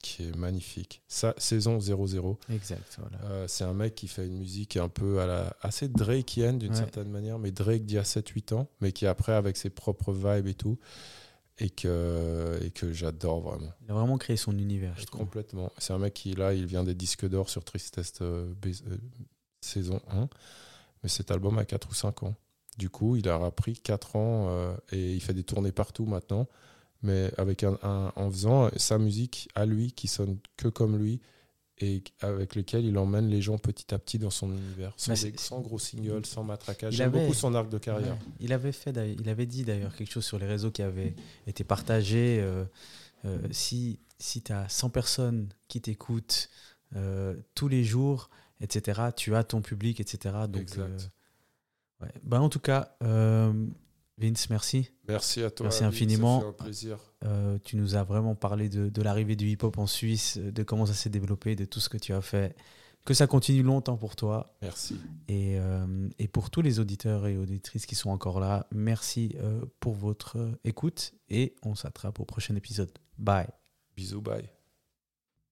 qui est magnifique. Ça, saison 00. Exact, voilà. Euh, c'est un mec qui fait une musique un peu à la, assez Drake'ienne d'une Ouais. certaine manière, mais Drake d'il y a 7-8 ans, mais qui après avec ses propres vibes et tout, et que, et que j'adore vraiment. Il a vraiment créé son univers, je trouve. Complètement. C'est un mec qui, là, il vient des disques d'or sur Tristesse euh, euh, saison 1, mais cet album a 4 ou 5 ans. Du coup, il a repris 4 ans euh, et il fait des tournées partout maintenant, mais avec un, un- en faisant sa musique à lui qui sonne que comme lui et avec lequel il emmène les gens petit à petit dans son univers, sans, Bah, sans gros singles, sans matraquage. J'aime beaucoup son arc de carrière. Ouais. Il avait fait, il avait dit d'ailleurs quelque chose sur les réseaux qui avait été partagé. euh, euh, si si tu as 100 personnes qui t'écoutent euh, tous les jours, etc., tu as ton public, etc. Donc, Exact. ouais. Ben, en tout cas, Vince, merci. Merci à toi. Merci infiniment. Ça fait un plaisir. Euh, tu nous as vraiment parlé de, de l'arrivée du hip-hop en Suisse, de comment ça s'est développé, de tout ce que tu as fait. Que ça continue longtemps pour toi. Merci. Et, euh, et pour tous les auditeurs et auditrices qui sont encore là, merci euh, pour votre écoute et on s'attrape au prochain épisode. Bye. Bisous, bye.